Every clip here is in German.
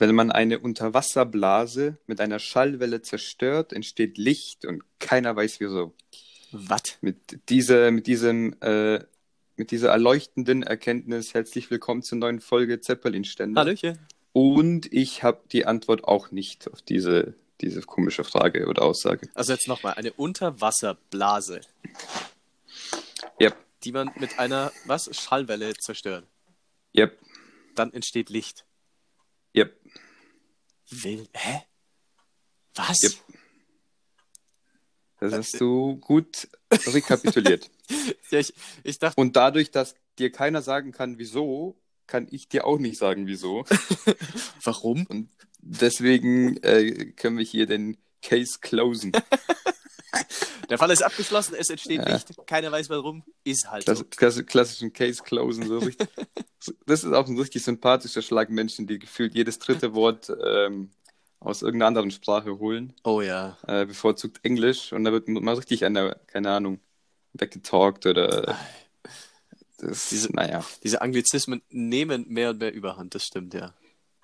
Wenn man eine Unterwasserblase mit einer Schallwelle zerstört, entsteht Licht und keiner weiß wieso. Was? Mit dieser, mit diesem, äh, mit dieser erleuchtenden Erkenntnis herzlich willkommen zur neuen Folge Zeppelin-Stände. Hallöchen. Und ich habe die Antwort auch nicht auf diese, diese komische Frage oder Aussage. Also jetzt nochmal, eine Unterwasserblase, Yep, die man mit einer, was, Schallwelle zerstört. yep, Dann entsteht Licht. yep. Will, hä? Was? Yep. Das hast du gut rekapituliert. Ja, ich, ich dachte, Und dadurch, dass dir keiner sagen kann, wieso, kann ich dir auch nicht sagen, wieso. warum? Und deswegen äh, können wir hier den Case closen. Der Fall ist abgeschlossen, es entsteht Ja. Licht, keiner weiß warum, ist halt Klasse, so. klasse, klassischen Case closen. So richtig. Das ist auch ein richtig sympathischer Schlag Menschen, die gefühlt jedes dritte Wort ähm, aus irgendeiner anderen Sprache holen. Oh ja. Äh, bevorzugt Englisch. Und da wird mal richtig einer, keine Ahnung, weggetalkt oder. Das, Diese- naja. Diese Anglizismen nehmen mehr und mehr Überhand, das stimmt, ja.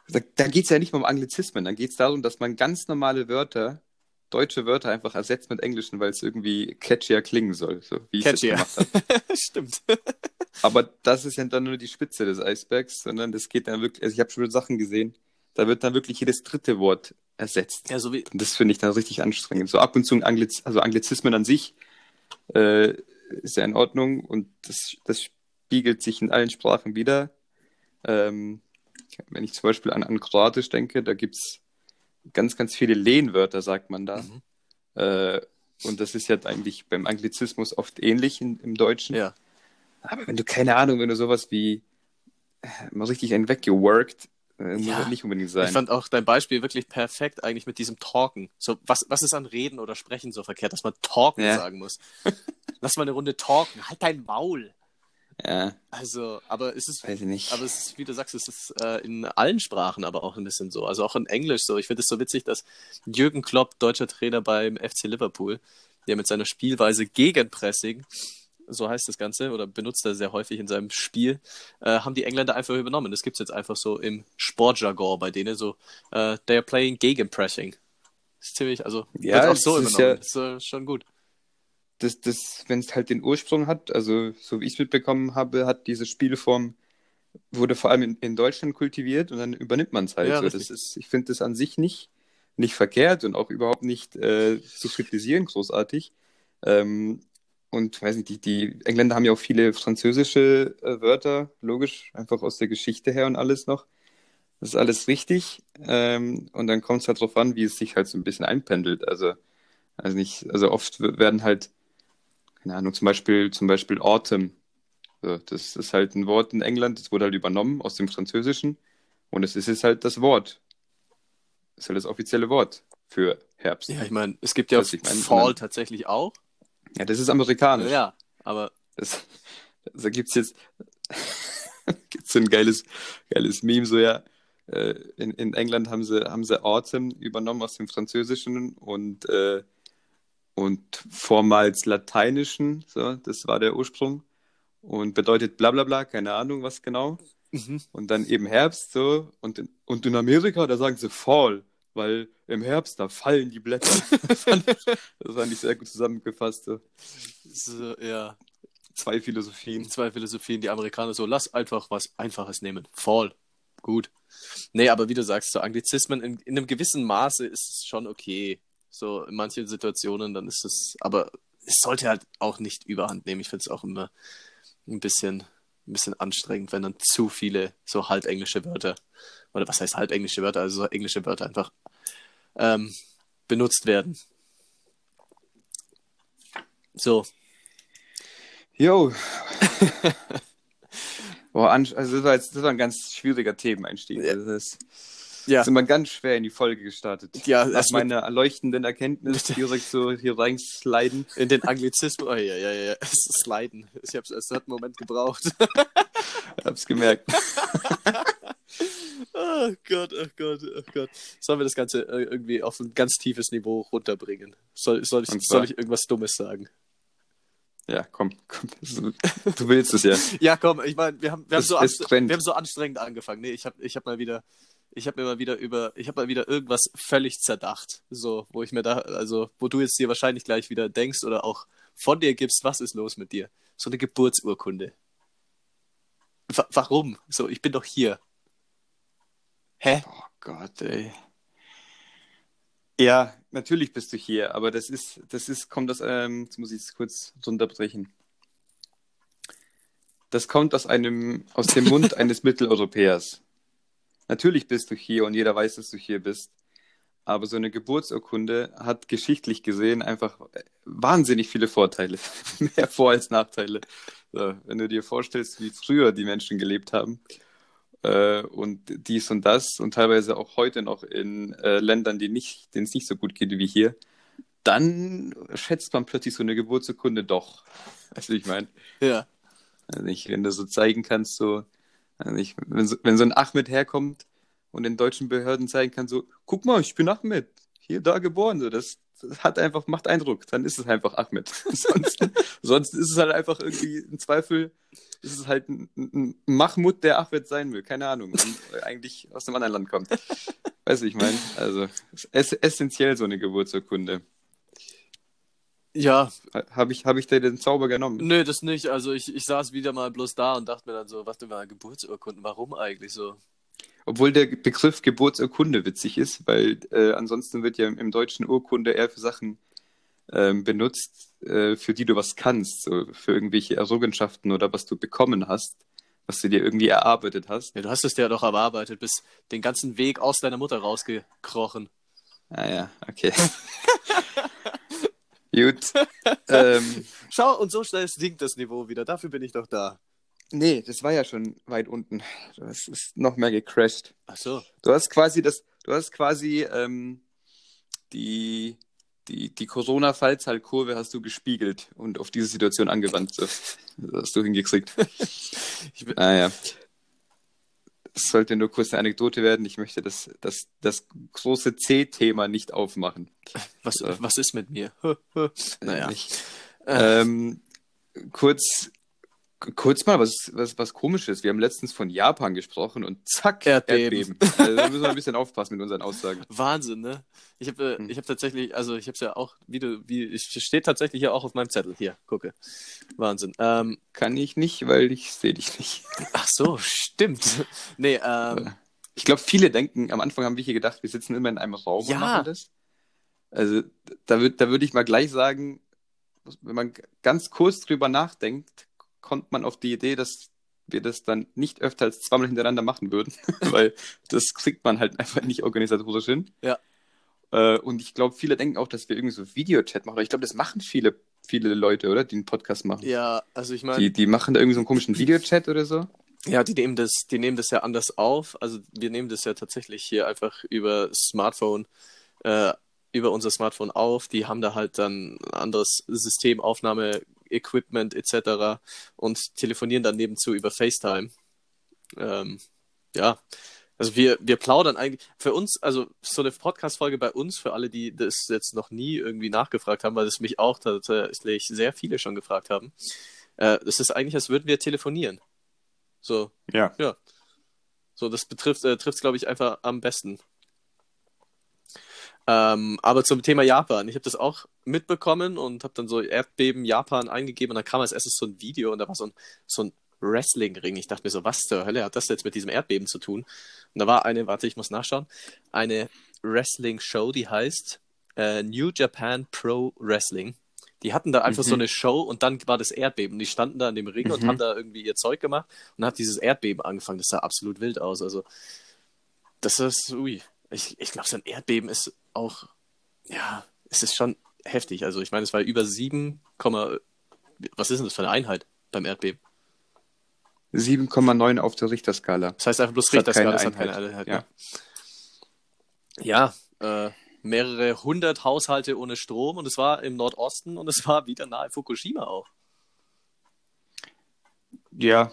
Da, da geht es ja nicht mal um Anglizismen. Da geht es darum, dass man ganz normale Wörter, deutsche Wörter einfach ersetzt mit englischen, weil es irgendwie catchier klingen soll. So, wie Catchier. gemacht habe. stimmt. Aber das ist ja dann nur die Spitze des Eisbergs, sondern das geht dann wirklich, also ich habe schon Sachen gesehen, da wird dann wirklich jedes dritte Wort ersetzt. Ja, so wie, Und das finde ich dann richtig anstrengend. So ab und zu Angliz also Anglizismen an sich äh, ist ja in Ordnung und das, das spiegelt sich in allen Sprachen wieder. Ähm, wenn ich zum Beispiel an, an Kroatisch denke, da gibt es ganz, ganz viele Lehnwörter, sagt man da. Mhm. Äh, und das ist ja eigentlich beim Anglizismus oft ähnlich in, im Deutschen. ja. Aber wenn du keine Ahnung, wenn du sowas wie äh, mal richtig einen weggeworkt, äh, muss Ja. das nicht unbedingt Ich sein. fand auch dein Beispiel wirklich perfekt eigentlich mit diesem Talken. So, was, was ist an Reden oder Sprechen so verkehrt, dass man Talken Ja. sagen muss? Lass mal eine Runde talken. Halt dein Maul. Ja, Also, aber es ist, weiß ich nicht. aber es ist, wie du sagst, es ist äh, in allen Sprachen aber auch ein bisschen so. Also auch in Englisch so. Ich finde es so witzig, dass Jürgen Klopp, deutscher Trainer beim FC Liverpool, der mit seiner Spielweise Gegenpressing, so heißt das Ganze, oder benutzt er sehr häufig in seinem Spiel, äh, haben die Engländer einfach übernommen. Das gibt es jetzt einfach so im Sportjargon bei denen, so, äh, they are playing Gegenpressing. Das ist ziemlich, also, Ja, wird auch so übernommen. ja- Das ist schon gut. Das, das, wenn es halt den Ursprung hat, also so wie ich es mitbekommen habe, hat diese Spielform, wurde vor allem in, in Deutschland kultiviert und dann übernimmt man es halt. Ja, so. Das ist, ich finde das an sich nicht, nicht verkehrt und auch überhaupt nicht äh, zu kritisieren, großartig. Ähm, und weiß nicht, die, die Engländer haben ja auch viele französische äh, Wörter, logisch, einfach aus der Geschichte her und alles noch. Das ist alles richtig. Ähm, und dann kommt es halt drauf an, wie es sich halt so ein bisschen einpendelt. Also, also nicht, also oft werden halt, keine Ahnung, zum Beispiel, zum Beispiel Autumn. So, das ist halt ein Wort in England, das wurde halt übernommen aus dem Französischen. Und es ist jetzt halt das Wort. Das ist halt das offizielle Wort für Herbst. Ja, ich meine, es gibt ja Was ich mein, Fall sondern- tatsächlich auch. Ja, das ist amerikanisch. Ja, aber Das, da gibt's jetzt gibt's so ein geiles, geiles Meme, so ja. äh, In, in England haben sie, haben sie Autumn übernommen aus dem Französischen und, äh, und vormals Lateinischen, so, das war der Ursprung. Und bedeutet bla bla bla, keine Ahnung was genau. mhm. Und dann eben Herbst so. Und in, und in Amerika, da sagen sie Fall, weil im Herbst, da fallen die Blätter. das, fand ich, das fand ich sehr gut zusammengefasst. So. so, ja, Zwei Philosophien. zwei Philosophien, die Amerikaner so, lass einfach was Einfaches nehmen. Fall. Gut. Nee, aber wie du sagst, so Anglizismen in, in einem gewissen Maße ist es schon okay. So in manchen Situationen, dann ist es, aber es sollte halt auch nicht überhand nehmen. Ich finde es auch immer ein bisschen, ein bisschen anstrengend, wenn dann zu viele so halbenglische Wörter, oder was heißt halbenglische Wörter, also so englische Wörter einfach ähm, benutzt werden. So, Jo. Boah, also das war, jetzt, das war ein ganz schwieriger Themeneinstieg. Ja. Das ja. sind wir ganz schwer in die Folge gestartet. Ja, Nach meiner erleuchtenden Erkenntnis direkt so hier reinsliden. In den Anglizismus. Oh, ja, ja, ja. Es ist Sliden. Ich hab's, es hat einen Moment gebraucht. Hab's gemerkt. oh Gott, oh Gott, oh Gott. Sollen wir das Ganze äh, irgendwie auf ein ganz tiefes Niveau runterbringen? Soll, soll, ich, soll ich irgendwas Dummes sagen? Ja, komm, komm. Du willst es ja. Ja, komm, ich meine, wir haben, wir, haben Es- so es wir haben so anstrengend angefangen. Nee, ich habe ich hab mal wieder. Ich habe mir mal wieder über, ich habe mal wieder irgendwas völlig zerdacht. So, wo ich mir da, also, wo du jetzt dir wahrscheinlich gleich wieder denkst oder auch von dir gibst, was ist los mit dir? So eine Geburtsurkunde. W warum? So, ich bin doch hier. Hä? Oh Gott, ey. Ja, natürlich bist du hier, aber das ist, das ist, kommt aus, ähm, jetzt muss ich es kurz unterbrechen. Das kommt aus einem, aus dem Mund eines Mitteleuropäers. Natürlich bist du hier und jeder weiß, dass du hier bist. Aber so eine Geburtsurkunde hat geschichtlich gesehen einfach wahnsinnig viele Vorteile. Mehr Vor- als Nachteile. So, wenn du dir vorstellst, wie früher die Menschen gelebt haben äh, und dies und das und teilweise auch heute noch in äh, Ländern, die nicht, denen es nicht so gut geht wie hier, dann schätzt man plötzlich so eine Geburtsurkunde doch. Weißt du, wie ich meine? Ja. Also wenn du so zeigen kannst, so, also nicht, wenn, so, wenn so ein Ahmed herkommt und den deutschen Behörden zeigen kann, so, guck mal, ich bin Ahmed, hier, da geboren, so, das, das hat einfach, macht Eindruck, dann ist es einfach Ahmed. sonst, sonst ist es halt einfach irgendwie im Zweifel, ist es halt ein, ein Mahmoud, der Ahmed sein will, keine Ahnung, und eigentlich aus einem anderen Land kommt. Weißt du, ich meine, also, es ist essentiell so eine Geburtsurkunde. Ja. Habe ich, hab ich dir den Zauber genommen? Nö, das nicht. Also ich, ich saß wieder mal bloß da und dachte mir dann so, was denn mal Geburtsurkunden, warum eigentlich so? Obwohl der Begriff Geburtsurkunde witzig ist, weil äh, ansonsten wird ja im Deutschen Urkunde eher für Sachen ähm, benutzt, äh, für die du was kannst, so für irgendwelche Errungenschaften oder was du bekommen hast, was du dir irgendwie erarbeitet hast. Ja, du hast es dir ja doch erarbeitet, bis den ganzen Weg aus deiner Mutter rausgekrochen. Ah ja, okay. Gut. ähm, Schau, und so schnell sinkt das Niveau wieder. Dafür bin ich doch da. nee, das war ja schon weit unten. Das ist noch mehr gecrashed. Ach so. Du hast quasi das, du hast quasi ähm, die, die, die Corona-Fallzahlkurve hast du gespiegelt und auf diese Situation angewandt. Das hast du hingekriegt. Ich bin, Ah ja. Es sollte nur kurz eine Anekdote werden. Ich möchte das, das, das große C-Thema nicht aufmachen. was, So. was ist mit mir? naja. Nicht. Ähm, kurz, kurz mal was, was, was komisches. Wir haben letztens von Japan gesprochen und zack, Erdbeben. Also, da müssen wir ein bisschen aufpassen mit unseren Aussagen. Wahnsinn, ne? Ich habe äh, Hm. ich hab tatsächlich, also ich habe es ja auch, wie du, wie, es steht tatsächlich ja auch auf meinem Zettel. Hier, gucke. Wahnsinn. Ähm, Kann ich nicht, weil ich sehe dich nicht. ach so, stimmt. Nee, ähm, Ich glaube, viele denken, am Anfang haben wir hier gedacht, wir sitzen immer in einem Raum Ja. und machen das. Also da, würd, da würde ich mal gleich sagen, wenn man ganz kurz drüber nachdenkt, kommt man auf die Idee, dass wir das dann nicht öfter als zweimal hintereinander machen würden, weil das kriegt man halt einfach nicht organisatorisch hin. Ja. Äh, und ich glaube, viele denken auch, dass wir irgendwie so Videochat machen. Ich glaube, das machen viele, viele Leute, oder? Die einen Podcast machen. ja, also ich meine, Die, die machen da irgendwie so einen komischen Videochat oder so. Ja, die nehmen das, die nehmen das ja anders auf. Also wir nehmen das ja tatsächlich hier einfach über Smartphone, äh, über unser Smartphone auf. Die haben da halt dann ein anderes System, Aufnahme, Equipment etc. und telefonieren dann nebenzu über FaceTime. Ähm, ja, also wir, wir plaudern eigentlich für uns, also so eine Podcast-Folge bei uns, für alle, die das jetzt noch nie irgendwie nachgefragt haben, weil das mich auch tatsächlich sehr viele schon gefragt haben. Äh, das ist eigentlich, als würden wir telefonieren. So, Ja. ja. So, das betrifft, äh, trifft es, glaube ich, einfach am besten. Ähm, aber zum Thema Japan. Ich habe das auch mitbekommen und habe dann so Erdbeben Japan eingegeben und dann kam als erstes so ein Video und da war so ein, so ein Wrestling-Ring. Ich dachte mir so, was zur Hölle hat das jetzt mit diesem Erdbeben zu tun? Und da war eine, warte, ich muss nachschauen, eine Wrestling-Show, die heißt äh, New Japan Pro Wrestling. Die hatten da einfach Mhm. so eine Show und dann war das Erdbeben. Die standen da in dem Ring und Mhm. haben da irgendwie ihr Zeug gemacht und hat dieses Erdbeben angefangen. Das sah absolut wild aus. Also, das ist, ui. Ich, ich glaube, so ein Erdbeben ist auch, ja, es ist schon heftig. Also, ich meine, es war über 7, was ist denn das für eine Einheit beim Erdbeben? 7,9 auf der Richterskala. Das heißt einfach bloß Das Richterskala, das hat keine Einheit. Einheit. Ja, ja äh, mehrere hundert Haushalte ohne Strom und es war im Nordosten und es war wieder nahe Fukushima auch. Ja,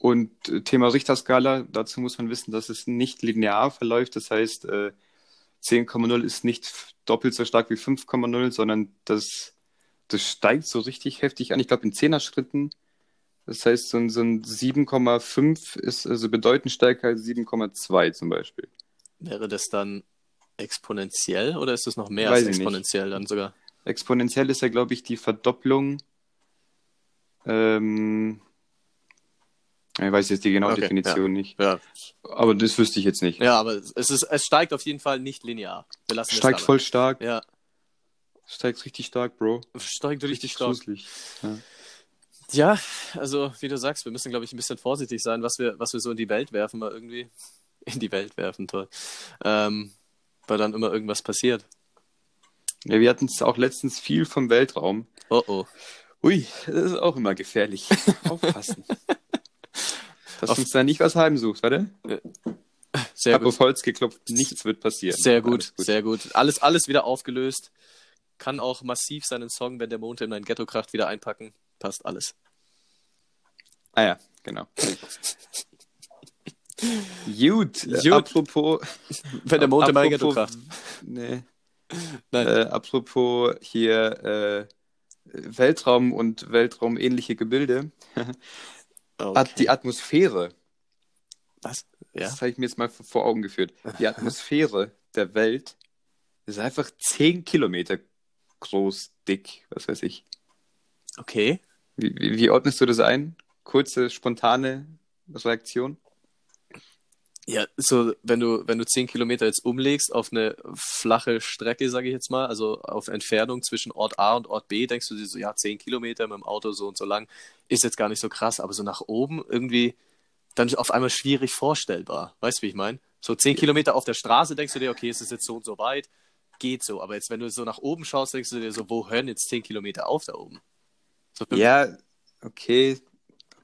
und äh, Thema Richterskala, dazu muss man wissen, dass es nicht linear verläuft. Das heißt, äh, 10,0 ist nicht doppelt so stark wie 5,0, sondern das, das steigt so richtig heftig an. Ich glaube, in 10er Schritten. Das heißt, so ein, so ein 7,5 ist also bedeutend stärker als 7,2 zum Beispiel. wäre das dann exponentiell oder ist das noch mehr Weiß als ich nicht. exponentiell dann sogar? Exponentiell ist ja, glaube ich, die Verdopplung. Ähm, ich weiß jetzt die genaue Okay, Definition nicht. Ja. Aber das wüsste ich jetzt nicht. Ja, aber es, ist, es steigt auf jeden Fall nicht linear. Wir lassen Steigt voll stark. Ja, Steigt richtig stark, Bro. steigt richtig stark. gruselig. Ja. Ja, also wie du sagst, wir müssen, glaube ich, ein bisschen vorsichtig sein, was wir, was wir so in die Welt werfen, mal irgendwie. In die Welt werfen, toll. Ähm, weil dann immer irgendwas passiert. ja, wir hatten es auch letztens viel vom Weltraum. Oh oh. Ui, das ist auch immer gefährlich. Aufpassen. Dass Auf- uns da nicht was heimsucht, warte? Sehr Hab gut. auf Holz geklopft, nichts wird passieren. Sehr gut, Alles sehr gut. Alles, alles wieder aufgelöst. Kann auch massiv seinen Song, wenn der Mond in mein Ghetto kracht, wieder einpacken. Passt alles. Ah ja, genau. Gut, äh, Gut. apropos. Wenn der Mond in mein Ghetto kracht. Nee. Nein. Äh, apropos hier äh, Weltraum und weltraumähnliche Gebilde. Okay. Hat die Atmosphäre, Was? Ja. das habe ich mir jetzt mal vor- vor Augen geführt. Die Atmosphäre der Welt ist einfach 10 Kilometer groß, dick, was weiß ich. Okay. Wie, wie, wie ordnest du das ein? Kurze, spontane Reaktion? Ja, so, wenn du, wenn du 10 Kilometer jetzt umlegst auf eine flache Strecke, sage ich jetzt mal, also auf Entfernung zwischen Ort A und Ort B, denkst du dir so, ja, 10 Kilometer mit dem Auto so und so lang, ist jetzt gar nicht so krass, aber so nach oben irgendwie dann auf einmal schwierig vorstellbar. Weißt du, wie ich meine? So 10 Kilometer auf der Straße denkst du dir, okay, es ist jetzt so und so weit, geht so. Aber jetzt, wenn du so nach oben schaust, denkst du dir so, wo hören jetzt 10 Kilometer auf da oben? So, Ja, okay,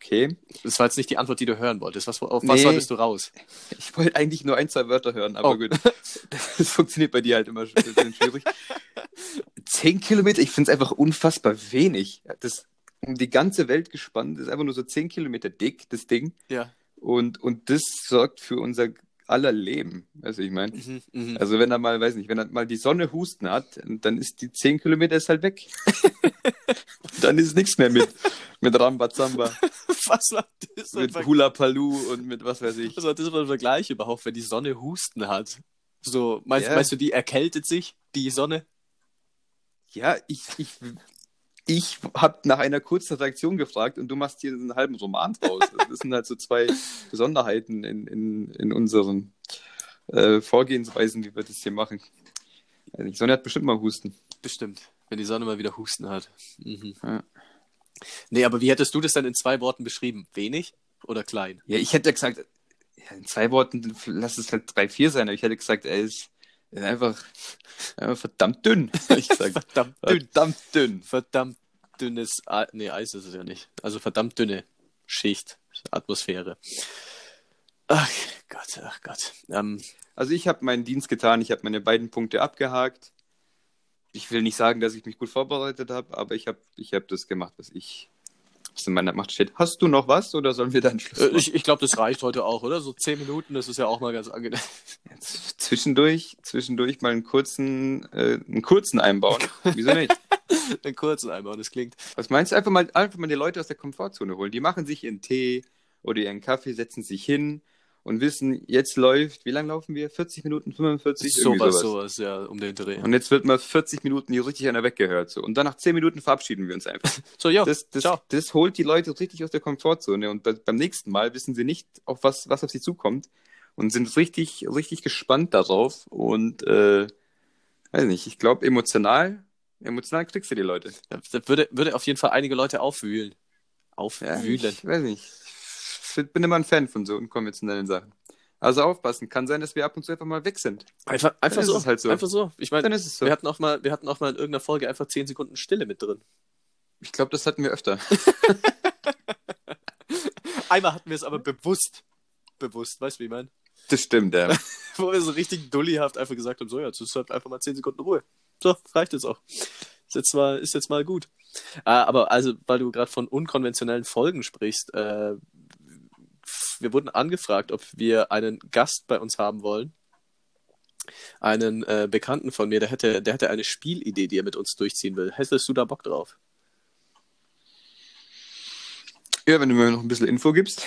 okay. Das war jetzt nicht die Antwort, die du hören wolltest. Was, auf was Nee. solltest du raus? Ich wollte eigentlich nur ein, zwei Wörter hören, aber Oh. gut. Das funktioniert bei dir halt immer ein bisschen schwierig. Zehn Kilometer, ich finde es einfach unfassbar wenig. Das um die ganze Welt gespannt, ist einfach nur so zehn Kilometer dick, das Ding. Ja. Und, und das sorgt für unser aller Leben. Also ich meine, Mhm, mhm. also wenn er mal, weiß nicht, wenn er mal die Sonne Husten hat, dann ist die zehn Kilometer ist halt weg. dann ist nichts mehr mit, mit Rambazamba, Was war das mit Hula Palu und mit was weiß ich. was war das für ein Vergleich überhaupt, wenn die Sonne Husten hat? So, meinst, Ja. meinst du, die erkältet sich, die Sonne? Ja, ich, ich, ich habe nach einer kurzen Reaktion gefragt und du machst hier einen halben Roman draus. Das sind halt so zwei Besonderheiten in, in, in unseren äh, Vorgehensweisen, wie wir das hier machen. Also die Sonne hat bestimmt mal Husten. Bestimmt, wenn die Sonne mal wieder Husten hat. Mhm. Ja. Nee, aber wie hättest du das denn in zwei Worten beschrieben? Wenig oder klein? Ja, ich hätte gesagt, in zwei Worten, lass es halt drei, vier sein, aber ich hätte gesagt, er ist, ist einfach, einfach verdammt dünn. Ich gesagt. Verdammt dünn. verdammt dünn. Verdammt dünnes, nee, Eis ist es ja nicht. Also verdammt dünne Schicht, Atmosphäre. Ach Gott, ach Gott. Ähm, Also ich habe meinen Dienst getan, ich habe meine beiden Punkte abgehakt. Ich will nicht sagen, dass ich mich gut vorbereitet habe, aber ich habe ich hab das gemacht, was ich was in meiner Macht steht. Hast du noch was oder sollen wir dann Schluss äh, machen? ich ich glaube, das reicht heute auch, oder? So zehn Minuten, das ist ja auch mal ganz angenehm. Z- Zwischendurch, zwischendurch mal einen kurzen, äh, einen kurzen einbauen. Wieso nicht? Einen kurzen einmal, das klingt. Was meinst du? Einfach mal, einfach mal die Leute aus der Komfortzone holen. Die machen sich ihren Tee oder ihren Kaffee, setzen sich hin und wissen, jetzt läuft, wie lange laufen wir? 40 Minuten, 45? Irgendwie Sowas, sowas, ja, um den Dreh. Und jetzt wird mal 40 Minuten hier richtig einer weggehört. So. Und dann nach 10 Minuten verabschieden wir uns einfach. So, ja, Das, das, ciao. das holt die Leute richtig aus der Komfortzone. Und bei, beim nächsten Mal wissen sie nicht, auf was, was auf sie zukommt. Und sind richtig, richtig gespannt darauf. Und äh, weiß nicht, ich glaube, emotional, emotional kriegst du die Leute. Das würde, würde auf jeden Fall einige Leute aufwühlen. Ja, Aufwühlen. ich weiß nicht. Ich bin immer ein Fan von so unkonventionellen Sachen. Also aufpassen, kann sein, dass wir ab und zu einfach mal weg sind. Einfach, einfach so. es halt so. Einfach so. Ich meine, Dann ist es so. wir hatten auch mal, wir hatten auch mal in irgendeiner Folge einfach 10 Sekunden Stille mit drin. Ich glaube, das hatten wir öfter. Einmal hatten wir es aber bewusst. Bewusst, weißt du, wie ich meine? Das stimmt, ja. Wo wir so richtig dullihaft einfach gesagt haben, so, ja, jetzt halt einfach mal 10 Sekunden Ruhe. So, reicht jetzt auch. Ist jetzt mal, ist jetzt mal gut. Ah, aber also, weil du gerade von unkonventionellen Folgen sprichst, äh, wir wurden angefragt, ob wir einen Gast bei uns haben wollen. Einen äh, Bekannten von mir, der hätte, der hätte eine Spielidee, die er mit uns durchziehen will. Hättest du da Bock drauf? Ja, wenn du mir noch ein bisschen Info gibst.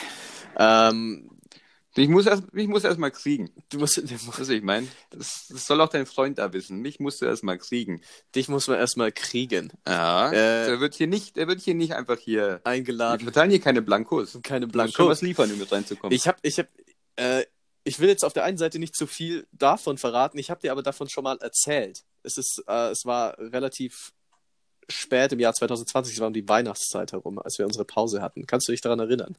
Ähm, Ich muss erst, ich muss erst mal kriegen. Du musst, Was ich meine. Das, das soll auch dein Freund da wissen. Mich musst du erst mal kriegen. dich muss man erstmal kriegen. Ja. Äh. der wird hier nicht, wird hier nicht einfach hier. Wir Eingeladen. verteilen hier keine Blankos. Keine Du musst was liefern, um mit reinzukommen. Ich habe, ich habe, äh, ich will jetzt auf der einen Seite nicht zu viel davon verraten. Ich habe dir aber davon schon mal erzählt. Es ist, äh, es war relativ spät im Jahr 2020. Es war um die Weihnachtszeit herum, als wir unsere Pause hatten. Kannst du dich daran erinnern?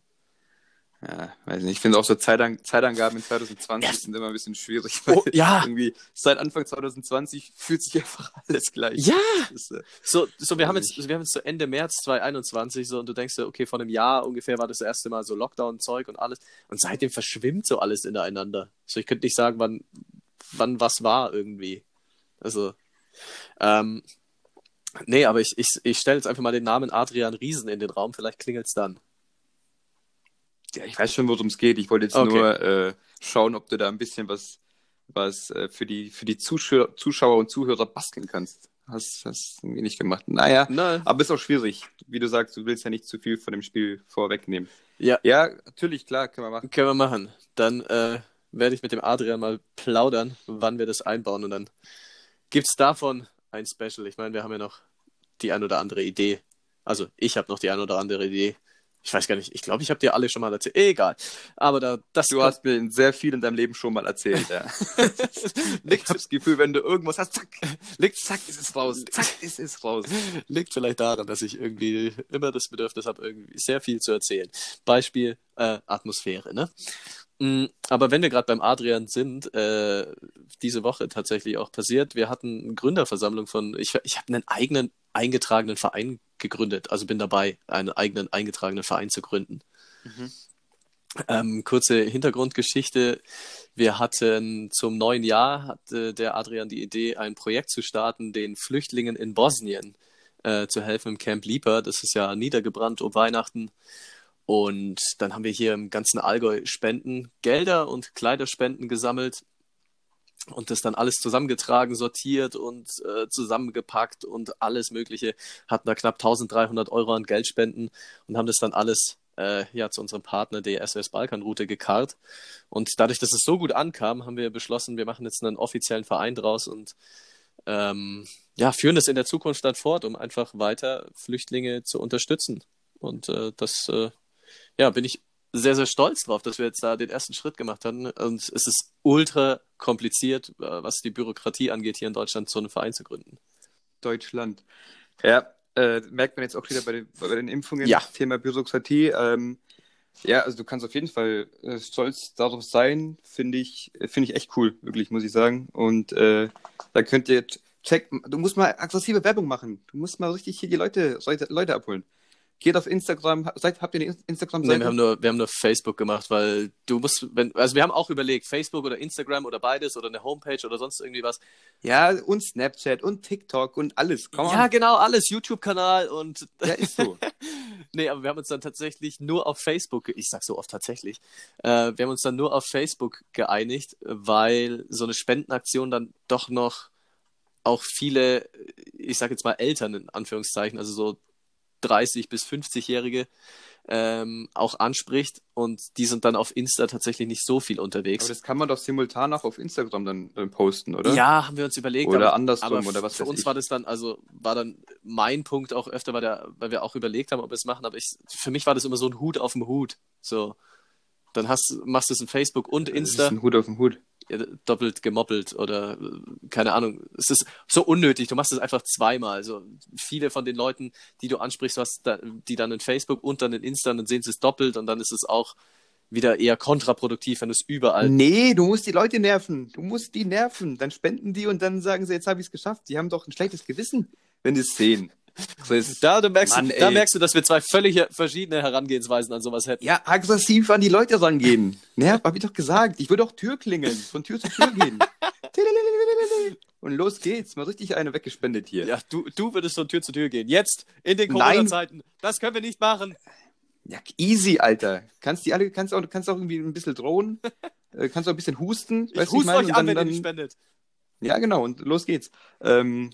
Ja, weiß nicht. Ich finde auch so Zeitan Zeitangaben in 2020 sind immer ein bisschen schwierig. Oh, ja. Irgendwie seit Anfang 2020 fühlt sich einfach alles gleich. Ja. Das ist, äh, So, so wir haben jetzt, wir haben jetzt so Ende März 2021 so und du denkst okay, vor einem Jahr ungefähr war das erste Mal so Lockdown-Zeug und alles und seitdem verschwimmt so alles ineinander. So, ich könnte nicht sagen, wann, wann was war irgendwie. Also, ähm, nee, aber ich, ich, ich stelle jetzt einfach mal den Namen Adrian Riesen in den Raum, vielleicht klingelt es dann. Ja, ich weiß schon, worum es geht. Ich wollte jetzt Okay. nur äh, schauen, ob du da ein bisschen was, was äh, für die, für die Zuschauer, Zuschauer und Zuhörer basteln kannst. Hast, hast irgendwie nicht gemacht. Naja, Nein. aber ist auch schwierig. Wie du sagst, du willst ja nicht zu viel von dem Spiel vorwegnehmen. Ja, Ja, natürlich, klar, können wir machen. können wir machen. Dann äh, werde ich mit dem Adrian mal plaudern, wann wir das einbauen und dann gibt es davon ein Special. Ich meine, wir haben ja noch die ein oder andere Idee. Also ich habe noch die ein oder andere Idee. Ich weiß gar nicht, ich glaube, ich habe dir alle schon mal erzählt. Egal. Aber da, das Du hast mir sehr viel in deinem Leben schon mal erzählt, ja. ich habe das Gefühl, wenn du irgendwas hast, zack, liegt, zack, ist es raus, zack, ist es raus. liegt vielleicht daran, dass ich irgendwie immer das Bedürfnis habe, irgendwie sehr viel zu erzählen. Beispiel äh, Atmosphäre, ne? Mm, Aber wenn wir gerade beim Adrian sind, äh, diese Woche tatsächlich auch passiert, wir hatten eine Gründerversammlung von, ich, ich habe einen eigenen eingetragenen Verein gegründet, also bin dabei, einen eigenen eingetragenen Verein zu gründen. Mhm. Ähm, kurze Hintergrundgeschichte. Wir hatten zum neuen Jahr, hatte der Adrian die Idee, ein Projekt zu starten, den Flüchtlingen in Bosnien äh, zu helfen im Camp Lieper. Das ist ja niedergebrannt um Weihnachten. Und dann haben wir hier im ganzen Allgäu Spenden, Gelder und Kleiderspenden gesammelt und das dann alles zusammengetragen, sortiert und äh, zusammengepackt und alles Mögliche. Hatten da knapp 1300 Euro an Geldspenden und haben das dann alles äh, ja, zu unserem Partner der SOS Balkanroute gekarrt. Und dadurch, dass es so gut ankam, haben wir beschlossen, wir machen jetzt einen offiziellen Verein draus und ähm, ja, führen das in der Zukunft dann fort, um einfach weiter Flüchtlinge zu unterstützen. Und äh, das, äh, ja, bin ich sehr, sehr stolz drauf, dass wir jetzt da den ersten Schritt gemacht haben. Und es ist ultra kompliziert, äh, was die Bürokratie angeht, hier in Deutschland so einen Verein zu gründen. Deutschland. Ja, äh, merkt man jetzt auch wieder bei den, bei den Impfungen, Ja. Thema Bürokratie. Ähm, ja, also du kannst auf jeden Fall äh, stolz darauf sein, finde ich, finde ich echt cool, wirklich, muss ich sagen. Und äh, da könnt ihr check, du musst mal aggressive Werbung machen. Du musst mal richtig hier die Leute, Leute, Leute abholen. Geht auf Instagram, seid, habt ihr eine Nee, Instagram-Seite? wir haben nur, wir haben nur Facebook gemacht, weil du musst, wenn, also wir haben auch überlegt, Facebook oder Instagram oder beides oder eine Homepage oder sonst irgendwie was. ja, und Snapchat und TikTok und alles. Komm Ja, on. genau, alles, YouTube-Kanal und ja, ist so. Nee, aber wir haben uns dann tatsächlich nur auf Facebook, ich sag so oft tatsächlich, äh, wir haben uns dann nur auf Facebook geeinigt, weil so eine Spendenaktion dann doch noch auch viele, ich sag jetzt mal Eltern in Anführungszeichen, also so 30 bis 50-Jährige ähm, auch anspricht und die sind dann auf Insta tatsächlich nicht so viel unterwegs. Aber das kann man doch simultan auch auf Instagram dann, dann posten, oder? Ja, haben wir uns überlegt. Oder aber, andersrum, aber oder was für uns ich. war das dann, also war dann mein Punkt auch öfter, weil, der, weil wir auch überlegt haben, ob wir es machen, aber ich, für mich war das immer so ein Hut auf dem Hut. So, dann hast, machst du es in Facebook und Das ist Insta, ein Hut auf dem Hut. Doppelt gemoppelt oder keine Ahnung. Es ist so unnötig, du machst es einfach zweimal. Also viele von den Leuten, die du ansprichst, was da, die dann in Facebook und dann in Insta, dann sehen sie es doppelt und dann ist es auch wieder eher kontraproduktiv, wenn du es überall Nee, du musst die Leute nerven. Du musst die nerven. Dann spenden die und dann sagen sie, jetzt habe ich es geschafft. Die haben doch ein schlechtes Gewissen, wenn die es sehen. Da, du merkst, Mann, da merkst du, dass wir zwei völlig verschiedene Herangehensweisen an sowas hätten. ja, aggressiv an die Leute rangehen. Nerv, hab ich doch gesagt. Ich würde auch Tür klingeln, von Tür zu Tür gehen. Und los geht's. Mal richtig eine weggespendet hier. Ja, du, du würdest von Tür zu Tür gehen. Jetzt, in den. Corona-Zeiten. Das können wir nicht machen. Ja, easy, Alter. Kannst die alle, kannst auch, kannst auch irgendwie ein bisschen drohen. Äh, kannst auch ein bisschen husten. Ich weißt huste meine? euch Und an, dann- wenn ihr nicht spendet. Ja, genau, und los geht's. Ähm,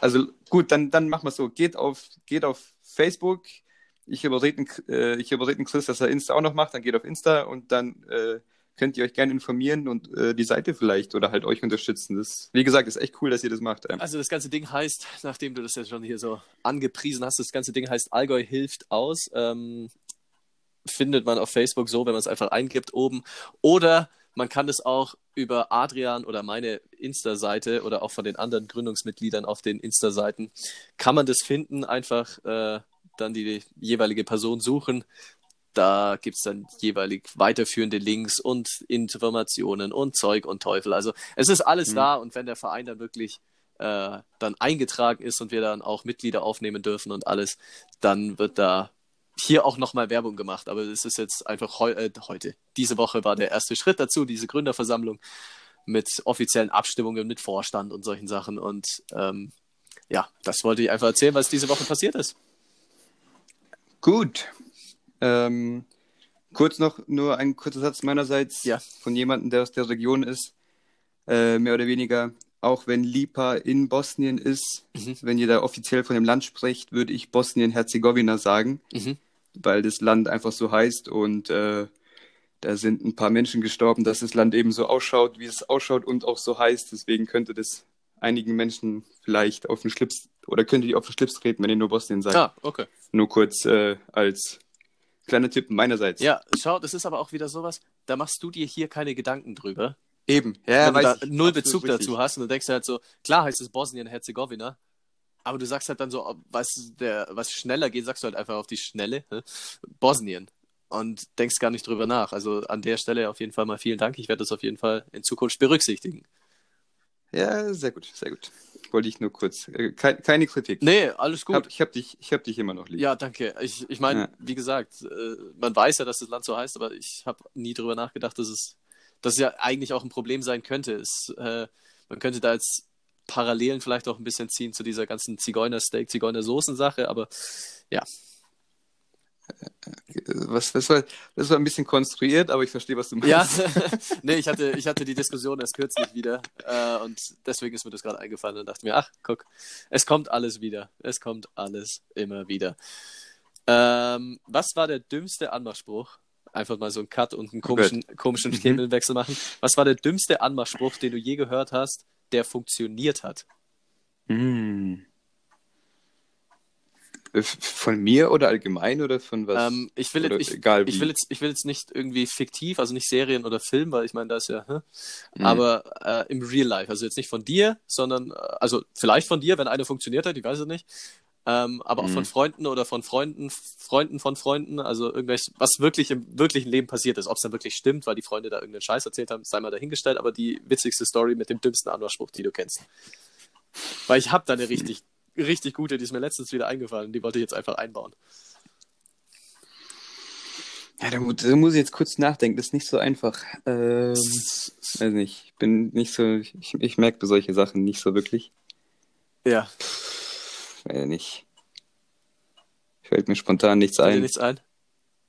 also gut, dann, dann machen wir es so. Geht auf, geht auf Facebook, ich überrede äh, ich überrede Chris, dass er Insta auch noch macht, dann geht auf Insta und dann äh, könnt ihr euch gerne informieren und äh, die Seite vielleicht oder halt euch unterstützen. Das, wie gesagt, ist echt cool, dass ihr das macht. Ähm. Also das ganze Ding heißt, nachdem du das ja schon hier so angepriesen hast, das ganze Ding heißt Allgäu hilft aus. Ähm, findet man auf Facebook so, wenn man es einfach eingibt oben. Oder man kann es auch über Adrian oder meine Insta-Seite oder auch von den anderen Gründungsmitgliedern auf den Insta-Seiten, kann man das finden, einfach äh, dann die jeweilige Person suchen. Da gibt es dann jeweilig weiterführende Links und Informationen und Zeug und Teufel. Also es ist alles mhm. da und wenn der Verein dann wirklich äh, dann eingetragen ist und wir dann auch Mitglieder aufnehmen dürfen und alles, dann wird da hier auch nochmal Werbung gemacht, aber es ist jetzt einfach heu äh, heute. Diese Woche war der erste Schritt dazu, diese Gründerversammlung mit offiziellen Abstimmungen mit Vorstand und solchen Sachen. Und ähm, ja, das wollte ich einfach erzählen, was diese Woche passiert ist. Gut. Ähm, kurz noch nur ein kurzer Satz meinerseits ja. von jemandem, der aus der Region ist. Äh, mehr oder weniger, auch wenn Lipa in Bosnien ist, mhm. wenn ihr da offiziell von dem Land spricht, würde ich Bosnien-Herzegowina sagen. Mhm weil das Land einfach so heißt und äh, da sind ein paar Menschen gestorben, dass das Land eben so ausschaut, wie es ausschaut und auch so heißt. Deswegen könnte das einigen Menschen vielleicht auf den Schlips oder könnte die auf den Schlips treten, wenn ihr nur Bosnien sagt. Ah, okay. Nur kurz äh, als kleiner Tipp meinerseits. Ja, schau, das ist aber auch wieder sowas, da machst du dir hier keine Gedanken drüber. Eben, ja, wenn du da null Bezug dazu hast und du denkst halt so, klar heißt es Bosnien-Herzegowina, aber du sagst halt dann so, was, der, was schneller geht, sagst du halt einfach auf die Schnelle. Ne? Bosnien. Und denkst gar nicht drüber nach. Also an der Stelle auf jeden Fall mal vielen Dank. Ich werde das auf jeden Fall in Zukunft berücksichtigen. Ja, sehr gut, sehr gut. Wollte ich nur kurz. Äh, keine, keine Kritik. Nee, alles gut. Hab, ich habe dich, hab dich immer noch lieb. Ja, danke. Ich, ich meine, ja. wie gesagt, äh, man weiß ja, dass das Land so heißt, aber ich habe nie drüber nachgedacht, dass es, dass es ja eigentlich auch ein Problem sein könnte. Es, äh, man könnte da jetzt Parallelen vielleicht auch ein bisschen ziehen zu dieser ganzen Zigeuner-Steak, Zigeuner-Soßen-Sache, aber ja. Was, das, war, das war ein bisschen konstruiert, aber ich verstehe, was du meinst. Ja, nee, ich hatte, ich hatte die Diskussion erst kürzlich wieder äh, und deswegen ist mir das gerade eingefallen und dachte mir, ach, guck, es kommt alles wieder. Es kommt alles immer wieder. Ähm, was war der dümmste Anmachspruch? Einfach mal so einen Cut und einen komischen, okay. komischen mhm. Themenwechsel machen. Was war der dümmste Anmachspruch, den du je gehört hast, der funktioniert hat. Hm. Von mir oder allgemein oder von was? Ähm, ich, will jetzt, ich, egal ich, will jetzt, ich will jetzt nicht irgendwie fiktiv, also nicht Serien oder Film, weil ich meine, das ist ja, hm? mhm. aber äh, im Real Life, also jetzt nicht von dir, sondern, äh, also vielleicht von dir, wenn eine funktioniert hat, ich weiß es nicht, ähm, aber auch mhm. von Freunden oder von Freunden, Freunden von Freunden, also irgendwas, was wirklich im wirklichen Leben passiert ist. Ob es dann wirklich stimmt, weil die Freunde da irgendeinen Scheiß erzählt haben, sei mal dahingestellt, aber die witzigste Story mit dem dümmsten Anmachspruch, die du kennst. Weil ich habe da eine richtig, richtig gute, die ist mir letztens wieder eingefallen, die wollte ich jetzt einfach einbauen. Ja, da, da muss ich jetzt kurz nachdenken, das ist nicht so einfach. Ähm, weiß nicht, ich bin nicht so, ich, ich merke solche Sachen nicht so wirklich. Ja äh, nicht. Fällt mir spontan nichts ein. Fällt dir nichts ein?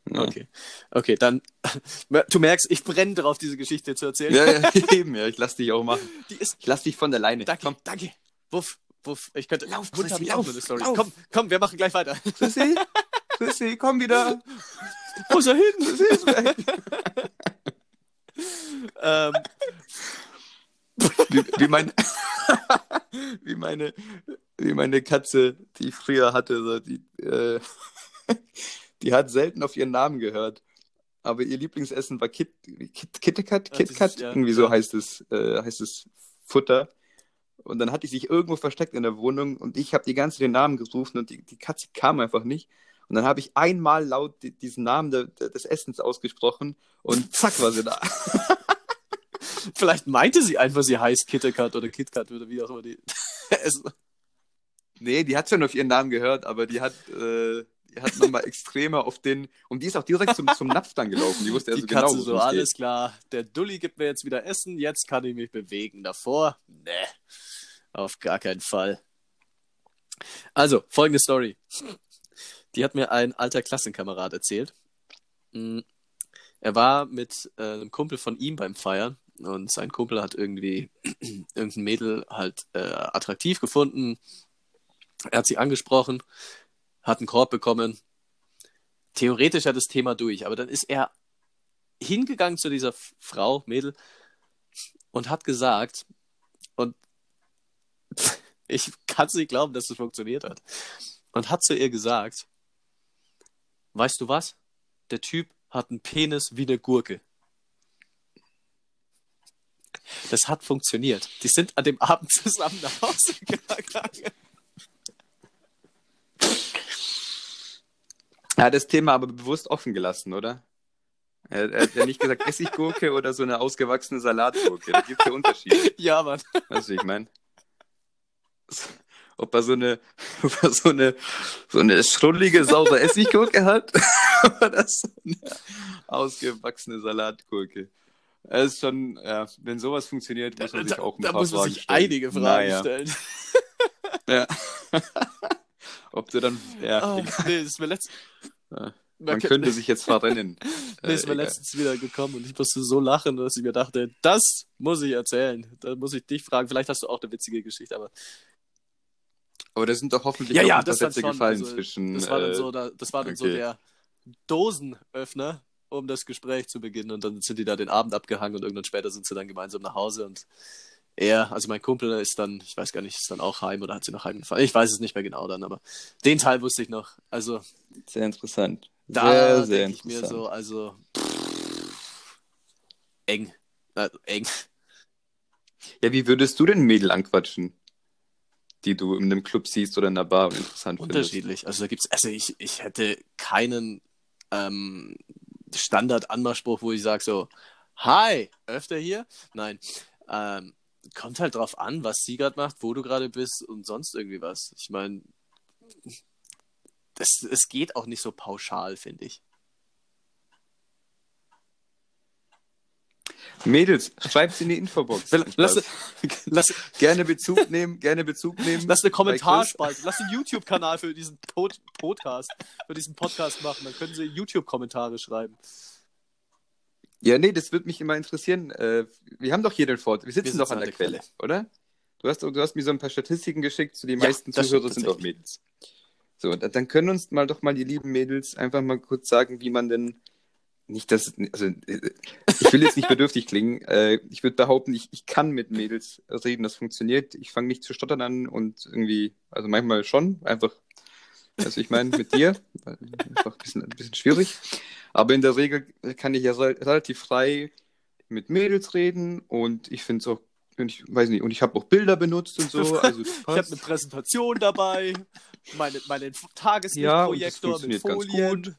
Nee. Okay. Okay, dann, du merkst, ich brenne darauf, diese Geschichte zu erzählen. Ja, ja eben, ja, ich lass dich auch machen. Ist, ich lass dich von der Leine. Danke, komm. danke. Wuff, wuff, ich könnte, lauf, Chrissy, lauf, Story. Lauf. Komm, komm, wir machen gleich weiter. Chrissy, Chrissy, komm wieder. Wo ist er hin? Chrissy ist weg. ähm, wie, wie, mein, wie, meine, wie meine Katze, die ich früher hatte, so, die, äh, die hat selten auf ihren Namen gehört. Aber ihr Lieblingsessen war Kit, Kit, KitKat, KitKat, ja, irgendwie so heißt es, äh, heißt es Futter. Und dann hatte ich sich irgendwo versteckt in der Wohnung und ich habe die ganze den Namen gerufen und die, die Katze kam einfach nicht. Und dann habe ich einmal laut die, diesen Namen de, de, des Essens ausgesprochen und zack war sie da. Vielleicht meinte sie einfach, sie heißt KitKat oder KitKat oder wie auch immer die essen. Nee, die hat schon auf ihren Namen gehört, aber die hat, äh, die hat nochmal extremer auf den. Und die ist auch direkt zum, zum Napf dann gelaufen. Die wusste also die genau, so, alles geht. klar. Der Dulli gibt mir jetzt wieder Essen, jetzt kann ich mich bewegen. Davor? Nee, auf gar keinen Fall. Also, folgende Story. Die hat mir ein alter Klassenkamerad erzählt. Mm, er war mit äh, einem Kumpel von ihm beim Feiern und sein Kumpel hat irgendwie irgendein Mädel halt äh, attraktiv gefunden. Er hat sie angesprochen, hat einen Korb bekommen theoretisch ja das Thema durch, aber dann ist er hingegangen zu dieser Frau, Mädel, und hat gesagt, und ich kann es nicht glauben, dass das funktioniert hat, und hat zu ihr gesagt, weißt du was? Der Typ hat einen Penis wie eine Gurke. Das hat funktioniert. Die sind an dem Abend zusammen nach Hause gegangen. Er hat das Thema aber bewusst offen gelassen, oder? Er, er hat ja nicht gesagt Essiggurke oder so eine ausgewachsene Salatgurke. Da gibt es ja Unterschiede. Ja, Mann. Weißt du, wie ich meine? Ob er so eine, ob er so eine, so eine schrullige, saure Essiggurke hat oder so eine ausgewachsene Salatgurke. Es ist schon, ja, wenn sowas funktioniert, muss man sich auch ein da paar muss man Fragen sich stellen. einige Fragen Naja, stellen. Ja. Ob du dann, ja, Oh, egal. nee, ist mir letzt... Ja. Man könnte sich jetzt verrennen. Nee, ist mir Äh, letztens wieder gekommen und ich musste so lachen, dass ich mir dachte, das muss ich erzählen. Da muss ich dich fragen. Vielleicht hast du auch eine witzige Geschichte, aber Aber da sind doch hoffentlich Ja, ja, das Sätze schon, gefallen also, zwischen. das war dann äh, so, da, das war dann so okay. der Dosenöffner, um das Gespräch zu beginnen. Und dann sind die da den Abend abgehangen und irgendwann später sind sie dann gemeinsam nach Hause und er, also mein Kumpel ist dann, ich weiß gar nicht, ist dann auch heim oder hat sie noch heimgefahren. Ich weiß es nicht mehr genau dann, aber den Teil wusste ich noch. Also Sehr interessant. da sehr, denke ich mir so, also pff, eng. Also, eng. Ja, wie würdest du denn Mädel anquatschen, die du in einem Club siehst oder in einer Bar und interessant findest? Unterschiedlich. Also da gibt's, also ich, ich hätte keinen ähm, Standard-Anmachspruch, wo ich sage so, hi, öfter hier? Nein. Ähm, kommt halt drauf an, was sie gerade macht, wo du gerade bist und sonst irgendwie was. Ich meine, es geht auch nicht so pauschal, finde ich. Mädels, schreibt's in die Infobox. Lass, lass, gerne Bezug nehmen, gerne Bezug nehmen. lass eine Kommentarspalte, lass einen YouTube-Kanal für diesen Pod Podcast, für diesen Podcast machen, dann können sie YouTube-Kommentare schreiben. Ja, nee, das würde mich immer interessieren. Äh, wir haben doch hier den Vorteil. Wir sitzen sitzen doch an der, Quelle, oder? Du hast, du hast mir so ein paar Statistiken geschickt, zu den Ja, meisten Zuhörer sind doch Mädels. So, da- dann können uns mal doch mal die lieben Mädels einfach mal kurz sagen, wie man denn nicht das, also äh, ich will jetzt nicht bedürftig klingen. Äh, ich würde behaupten, ich, ich kann mit Mädels reden, das funktioniert. Ich fange nicht zu stottern an und irgendwie, also manchmal schon, einfach, also ich meine mit dir, einfach ein bisschen, ein bisschen schwierig. Aber in der Regel kann ich ja re relativ frei mit Mädels reden und ich finde es auch, und ich weiß nicht, und ich habe auch Bilder benutzt und so. Also Ich habe eine Präsentation dabei, meine, meinen Ja, und Tageslichtprojektor mit funktioniert ganz Folien.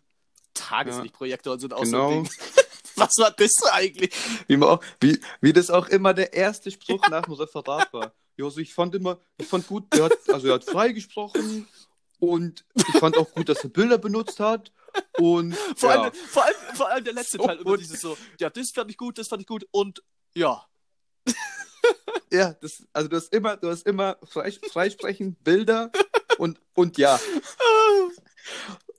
sind auch Genau. so ein Ding. Was war das eigentlich? Wie, man auch, wie, wie das auch immer der erste Spruch nach dem Referat war. Ja, also ich fand immer, ich fand gut, der hat, also er hat frei gesprochen und ich fand auch gut, dass er Bilder benutzt hat. Und Vor, ja, allem, vor, allem, vor allem der letzte So Teil, immer dieses so, ja, das fand ich gut, das fand ich gut und ja. ja das, also du hast immer, du hast immer frei, freisprechen, Bilder und, und ja.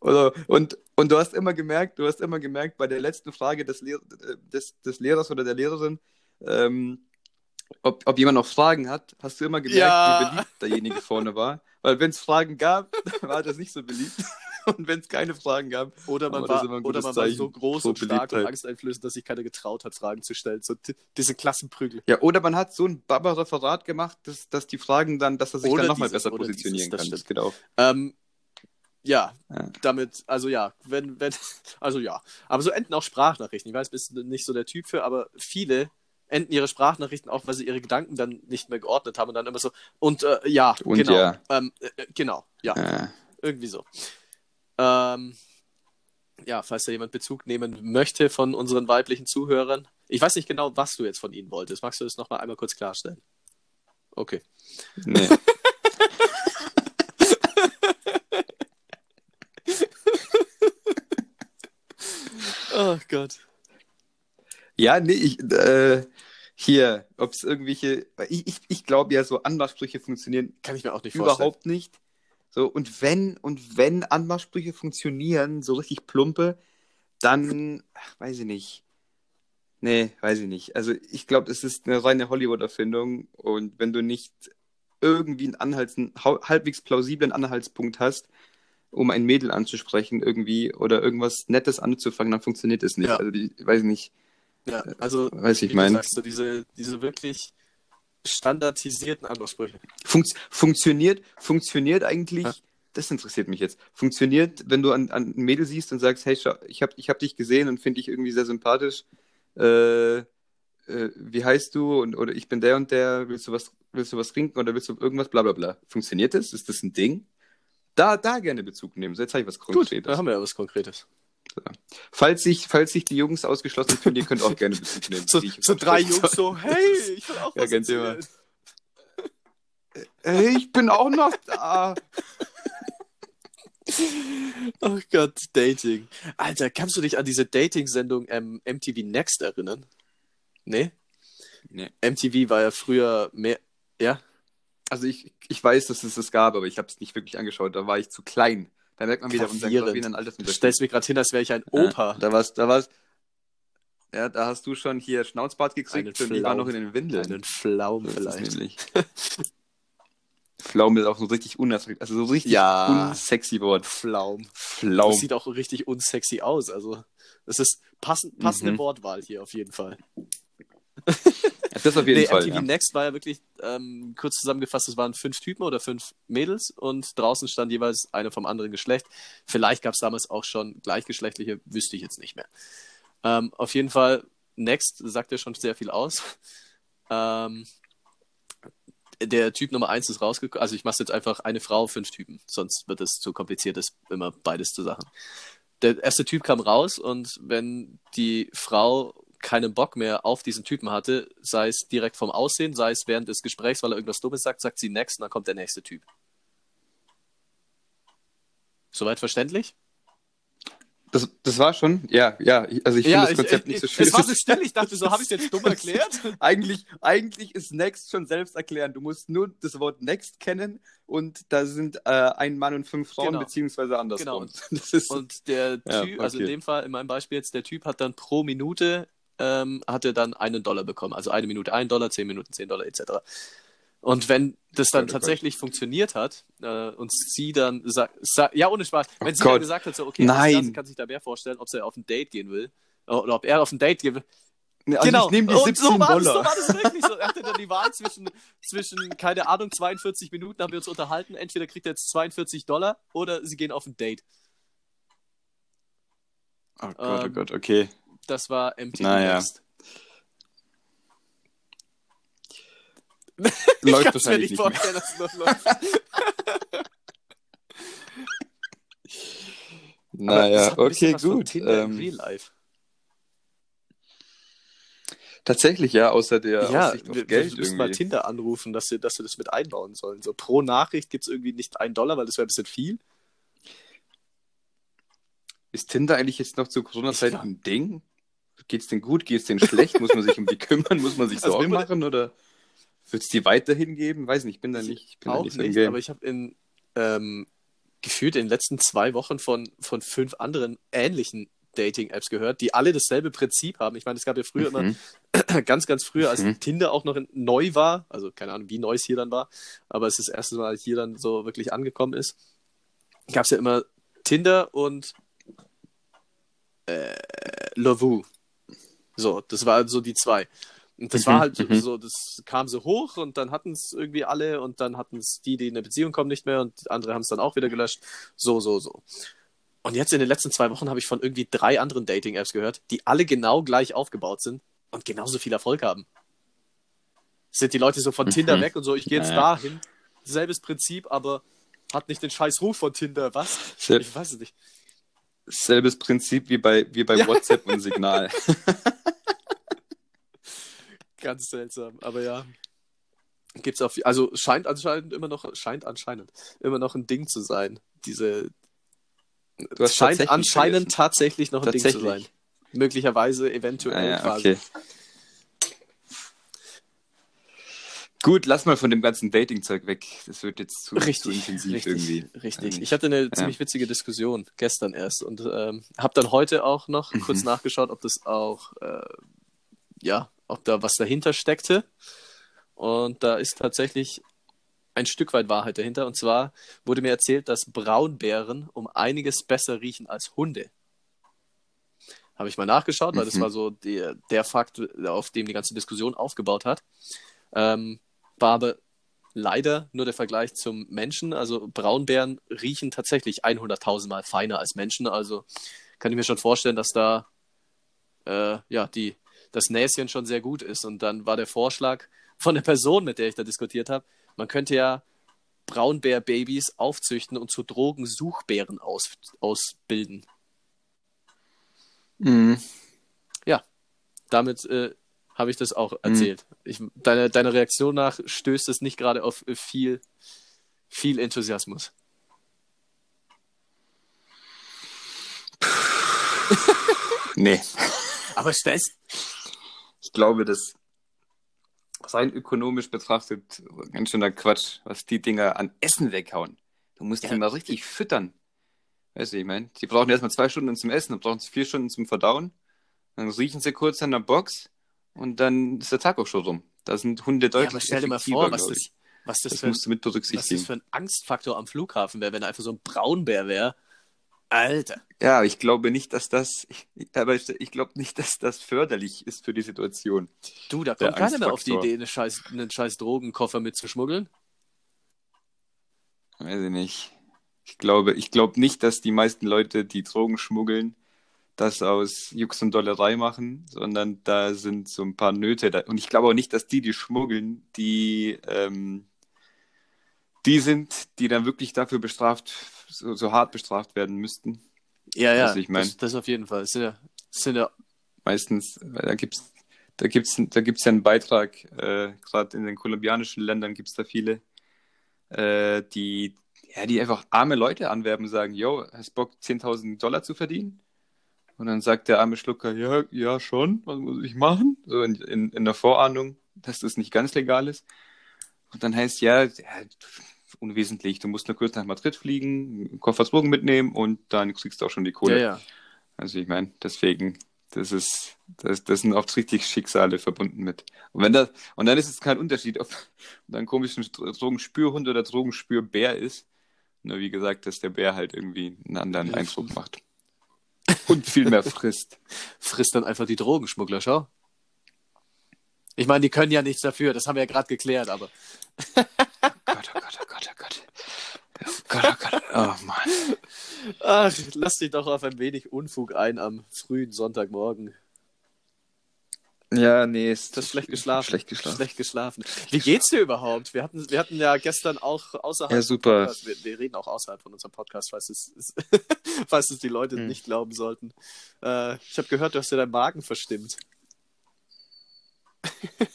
Oder, und, und du hast immer gemerkt, du hast immer gemerkt, bei der letzten Frage des, Lehr des, des Lehrers oder der Lehrerin, ähm, ob, ob jemand noch Fragen hat, hast du immer gemerkt, Ja. wie beliebt derjenige vorne war. Weil wenn es Fragen gab, war das nicht so beliebt. Und wenn es keine Fragen gab, Oder man, war, oder man war so groß und stark und angsteinflößend, dass sich keiner getraut hat, Fragen zu stellen. So diese Klassenprügel. ja, oder man hat so ein Baba-Referat gemacht, dass, dass die Fragen dann, dass er sich Oder dann nochmal besser positionieren dieses, kann. Das stimmt. geht auch. Ähm, ja, Ja. damit, also ja, wenn, wenn, also ja. Aber so enden auch Sprachnachrichten. Ich weiß, bist du nicht so der Typ für, aber viele enden ihre Sprachnachrichten auch, weil sie ihre Gedanken dann nicht mehr geordnet haben und dann immer so, und äh, ja, Und genau. ja. Ähm, äh, genau, ja, Äh, irgendwie so. Ähm, ja, falls da jemand Bezug nehmen möchte von unseren weiblichen Zuhörern. Ich weiß nicht genau, was du jetzt von ihnen wolltest. Magst du das nochmal einmal kurz klarstellen? Okay. nee. Oh Gott. Ja, nee, ich, äh, hier, ob es irgendwelche, ich, ich, ich glaube ja, so Anmachsprüche funktionieren Kann ich mir auch nicht vorstellen. überhaupt nicht. So, und wenn, und wenn Anmachsprüche funktionieren, so richtig plumpe, dann, ach, weiß ich nicht. Nee, weiß ich nicht. Also ich glaube, es ist eine reine Hollywood-Erfindung und wenn du nicht irgendwie einen Anhalts, einen halbwegs plausiblen Anhaltspunkt hast, um ein Mädel anzusprechen irgendwie oder irgendwas Nettes anzufangen, dann funktioniert es nicht. Ja. Also die, weiß nicht, Ja, also, weiß ich wie du mein. sagst, so diese, diese wirklich standardisierten Anmachsprüche. Funkt, funktioniert, funktioniert eigentlich, Ja. das interessiert mich jetzt. Funktioniert, wenn du an, an ein Mädel siehst und sagst, hey, ich habe ich hab dich gesehen und finde dich irgendwie sehr sympathisch. Äh, äh, wie heißt du? Und, oder ich bin der und der, willst du was, willst du was trinken oder willst du irgendwas, bla bla bla. Funktioniert das? Ist das ein Ding? Da, da gerne Bezug nehmen. So, jetzt habe ich was Gut, Konkretes. da haben wir ja was Konkretes. Falls sich, falls sich die Jungs ausgeschlossen fühlen, ihr könnt auch gerne Bezug nehmen. So, so drei Jungs so, hey, ich will auch Ja, was soll. Hey, ich bin auch noch da. Oh Gott, Dating. Alter, kannst du dich an diese Dating-Sendung ähm, MTV Next erinnern? Nee? Nee. MTV war ja früher mehr. Ja? Also ich, ich weiß, dass es das gab, aber ich habe es nicht wirklich angeschaut. Da war ich zu klein. Da merkt man wieder unseren Gravierend. gravierenden Du Altersunterschied. stellst mir gerade hin, als wäre ich ein Ja, Opa. da war's, da war's. Ja, da hast du schon hier Schnauzbart Einen gekriegt und die war Flaum. noch in den Windeln. Einen Pflaum So vielleicht. Pflaume ist auch so richtig unattraktiv, also so richtig Ja. unsexy Wort. Pflaum. Pflaum. Das sieht auch richtig unsexy aus. Also, das ist passend, passende Mhm. Wortwahl hier auf jeden Fall. Das auf jeden nee, Fall. MTV Ja. Next war ja wirklich, ähm, kurz zusammengefasst, es waren fünf Typen oder fünf Mädels und draußen stand jeweils eine vom anderen Geschlecht. Vielleicht gab es damals auch schon gleichgeschlechtliche, wüsste ich jetzt nicht mehr. Ähm, auf jeden Fall, Next sagt ja schon sehr viel aus. Ähm, der Typ Nummer eins ist rausgekommen. Also ich mache jetzt einfach eine Frau, fünf Typen, sonst wird es zu kompliziert, ist immer beides zu Sachen. Der erste Typ kam raus und wenn die Frau keinen Bock mehr auf diesen Typen hatte, sei es direkt vom Aussehen, sei es während des Gesprächs, weil er irgendwas Dummes sagt, sagt sie next und dann kommt der nächste Typ. Soweit verständlich? Das, das war schon, ja, ja. ich- Also ich finde das Konzept nicht so schön. Es war so still, ich dachte so, habe ich es jetzt dumm erklärt? eigentlich, eigentlich ist Next schon selbst erklären. Du musst nur das Wort Next kennen und da sind äh, ein Mann und fünf Frauen, Genau. beziehungsweise andersrum. Genau. Das ist, Und der Ja, Typ, also in okay. dem Fall, in meinem Beispiel jetzt, der Typ hat dann pro Minute, ähm, hat er dann einen Dollar bekommen. Also eine Minute ein Dollar, zehn Minuten zehn Dollar etc. Und wenn das dann Gott, oh Gott. tatsächlich funktioniert hat äh, und sie dann sagt, sa ja ohne Spaß, wenn Oh sie dann Gott. gesagt hat, so okay, Nein. das kann sich da mehr vorstellen, ob sie auf ein Date gehen will oder ob er auf ein Date gehen will. also genau. ich nehme die Und 17 so war Das, Dollar. so war das wirklich so. Er hatte dann die Wahl zwischen, zwischen, keine Ahnung, 42 Minuten haben wir uns unterhalten. Entweder kriegt er jetzt 42 Dollar oder sie gehen auf ein Date. oh Gott, oh Ähm, Gott, okay. Das war MTV Naja. Next. Läuft ich kann's mir nicht vorstellen, dass es noch läuft. Naja, okay, gut. Ähm, Real Life. tatsächlich, ja, außer der Ja, Aussicht auf wir, Geld wir müssen mal irgendwie. Tinder anrufen, dass sie, dass sie das mit einbauen sollen. So pro Nachricht gibt es irgendwie nicht einen Dollar, weil das wäre ein bisschen viel. Ist Tinder eigentlich jetzt noch zur Corona-Zeit ein Ding? Geht's denn gut? Geht's denn schlecht? Muss man sich um die kümmern? Muss man sich Also Sorgen man- machen? Oder wird es die weiterhin geben? Weiß nicht, ich bin da nicht, ich bin da Auch nicht im nicht, Game. aber ich habe in ähm, gefühlt in den letzten zwei Wochen von, von fünf anderen ähnlichen Dating-Apps gehört, die alle dasselbe Prinzip haben. Ich meine, es gab ja früher Mhm. immer, ganz, ganz früher, als Mhm. Tinder auch noch in, neu war, also keine Ahnung, wie neu es hier dann war, aber es ist das erste Mal hier dann so wirklich angekommen ist, gab es ja immer Tinder und äh, Lovoo. So, das waren so die zwei. Und das Mhm, war halt mhm. so, das kam so hoch und dann hatten es irgendwie alle und dann hatten es die, die in eine Beziehung kommen, nicht mehr und andere haben es dann auch wieder gelöscht. So, so, so. Und jetzt in den letzten zwei Wochen habe ich von irgendwie drei anderen Dating-Apps gehört, die alle genau gleich aufgebaut sind und genauso viel Erfolg haben. Sind die Leute so von Mhm. Tinder weg und so, ich gehe jetzt Naja. dahin. Selbes Prinzip, aber hat nicht den scheiß Ruf von Tinder. Was? Sel Ich weiß es nicht. selbes Prinzip wie bei, wie bei Ja. WhatsApp und Signal. Ganz seltsam, aber ja. Gibt's auf, also scheint anscheinend immer noch, scheint anscheinend immer noch ein Ding zu sein. Diese, Du hast scheint tatsächlich anscheinend vergessen. tatsächlich noch ein Ding zu sein. Tatsächlich. Möglicherweise, eventuell Ah, ja, quasi. okay. Gut, lass mal von dem ganzen Dating-Zeug weg. Das wird jetzt zu, Richtig, zu intensiv richtig, irgendwie. richtig. Ich hatte eine ziemlich witzige Diskussion gestern erst und ähm, habe dann heute auch noch Mhm. kurz nachgeschaut, ob das auch, äh, ja, ob da was dahinter steckte. Und da ist tatsächlich ein Stück weit Wahrheit dahinter. Und zwar wurde mir erzählt, dass Braunbären um einiges besser riechen als Hunde. Habe ich mal nachgeschaut, weil mhm. das war so der, der Fakt, auf dem die ganze Diskussion aufgebaut hat. Ähm, war aber leider nur der Vergleich zum Menschen. Also Braunbären riechen tatsächlich 100.000 Mal feiner als Menschen. Also kann ich mir schon vorstellen, dass da äh, ja, die, das Näschen schon sehr gut ist. Und dann war der Vorschlag von der Person, mit der ich da diskutiert habe, man könnte ja Braunbärbabys aufzüchten und zu Drogensuchbären aus, ausbilden. Mhm. Ja, damit äh, habe ich das auch erzählt. Mhm. Ich, deine, deine Reaktion nach stößt es nicht gerade auf viel, viel Enthusiasmus. nee. Aber stellst. Ich glaube, das rein ökonomisch betrachtet ganz schöner Quatsch, was die Dinger an Essen weghauen. Du musst ja. die mal richtig füttern. Weißt du, ich meine, die brauchen erstmal zwei Stunden zum Essen, dann brauchen sie vier Stunden zum Verdauen. Dann riechen sie kurz an der Box und dann ist der Tag auch schon rum. Da sind Hunde deutlich. Ja, aber stell dir mal vor, was das, was das, das für, berücksichtigen. Was das für ein Angstfaktor am Flughafen wäre, wenn einfach so ein Braunbär wäre. Alter. Ja, ich glaube nicht, dass das, ich, aber ich, ich glaube nicht, dass das förderlich ist für die Situation. Du, da kommt keiner mehr auf die Idee, eine scheiß, einen scheiß Drogenkoffer mitzuschmuggeln. Weiß ich nicht. Ich glaube, ich glaube nicht, dass die meisten Leute, die Drogen schmuggeln, das aus Jux und Dollerei machen, sondern da sind so ein paar Nöte. Da. Und ich glaube auch nicht, dass die, die schmuggeln, die, ähm, die sind, die dann wirklich dafür bestraft so, so hart bestraft werden müssten. Ja, ja, ich mein, das, das auf jeden Fall. Sind ja, sind ja... Meistens, da gibt es da gibt's, da gibt's ja einen Beitrag, äh, gerade in den kolumbianischen Ländern gibt es da viele, äh, die, ja, die einfach arme Leute anwerben und sagen, yo, hast Bock 10.000 Dollar zu verdienen? Und dann sagt der arme Schlucker, ja, ja schon, was muss ich machen? So in, in, in der Vorahnung, dass das nicht ganz legal ist. Und dann heißt ja, ja unwesentlich. Du musst nur kurz nach Madrid fliegen, Koffer Drogen mitnehmen und dann kriegst du auch schon die Kohle. Ja, ja. Also ich meine, deswegen, das ist, das, das sind oft richtig Schicksale verbunden mit. Und wenn das, und dann ist es kein Unterschied, ob dann komisch ein Drogenspürhund oder Drogenspürbär ist. Nur wie gesagt, dass der Bär halt irgendwie einen anderen Eindruck macht. Und viel mehr frisst. frisst dann einfach die Drogenschmuggler, schau. Ich meine, die können ja nichts dafür, das haben wir ja gerade geklärt, aber. Gott, oh Gott, oh Gott, oh Gott. Oh Mann. Ach, lass dich doch auf ein wenig Unfug ein am frühen Sonntagmorgen. Ja, nee, ist das schlecht geschlafen. Schlecht geschlafen. Schlecht geschlafen. Wie geht's dir überhaupt? Wir hatten, wir hatten ja gestern auch außerhalb. Ja, super. Wir, wir, reden auch außerhalb von unserem Podcast, falls es, falls es die Leute hm. nicht glauben sollten. Äh, ich habe gehört, du hast dir deinen Magen verstimmt.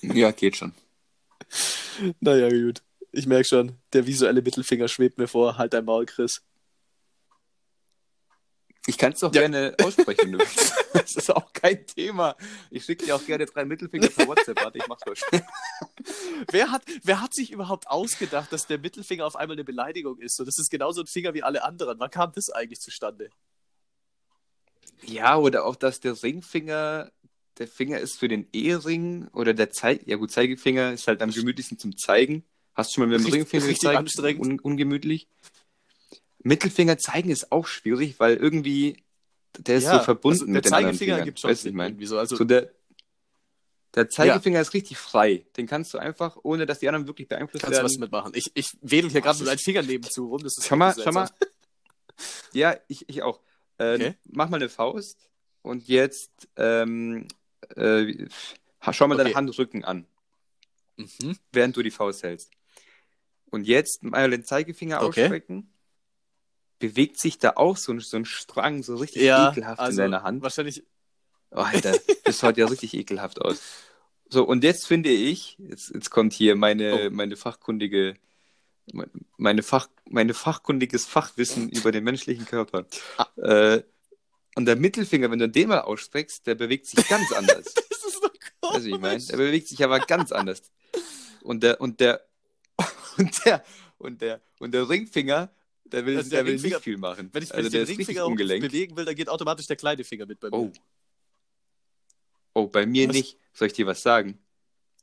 ja, geht schon. Naja, gut. Ich merke schon, der visuelle Mittelfinger schwebt mir vor. Halt dein Maul, Chris. Ich kann es doch ja. gerne aussprechen. Das ist auch kein Thema. Ich schicke dir auch gerne drei Mittelfinger per WhatsApp. Warte, ich mach's mal schnell. wer, hat, wer hat sich überhaupt ausgedacht, dass der Mittelfinger auf einmal eine Beleidigung ist? So, das ist genauso ein Finger wie alle anderen. Wann kam das eigentlich zustande? Ja, oder auch, dass der Ringfinger der Finger ist für den Ehering oder der Zeig, ja gut, Zeigefinger ist halt am gemütlichsten zum Zeigen. Hast du schon mal mit dem Ringfinger gezeigt? Anstrengend. Un ungemütlich. Mittelfinger zeigen ist auch schwierig, weil irgendwie der ist ja, so verbunden also mit den anderen Fingern. Gibt schon weißt ich meine, so, also so der, der Zeigefinger ja. ist richtig frei. Den kannst du einfach, ohne dass die anderen wirklich beeinflusst kannst werden. Kannst du was mitmachen. Ich, ich wedel hier gerade mit meinen Fingern nebenzu rum. Das ist schau mal, schau mal. Ja, ich, ich auch. Äh, okay. Mach mal eine Faust und jetzt ähm, äh, schau mal okay. deine Handrücken an, mhm. während du die Faust hältst. Und jetzt mal den Zeigefinger okay. ausstrecken. Bewegt sich da auch so ein, so ein Strang so richtig ja, ekelhaft also in deiner Hand. Wahrscheinlich. Oh, Alter, das schaut ja richtig ekelhaft aus. So, und jetzt finde ich, jetzt, jetzt kommt hier meine, oh. meine fachkundige, meine, Fach, meine fachkundiges Fachwissen über den menschlichen Körper. Ah. Äh, und der Mittelfinger, wenn du den mal ausstreckst, der bewegt sich ganz anders. das ist so komisch. Also ich meine, der bewegt sich aber ganz anders. Und der, und der, und der, und der, und der Ringfinger, der will, also der, der will nicht viel machen. Wenn ich, wenn also ich den Ringfinger bewegen will, dann geht automatisch der kleine Finger mit bei mir. Oh. Oh, bei mir Was? nicht. Soll ich dir was sagen?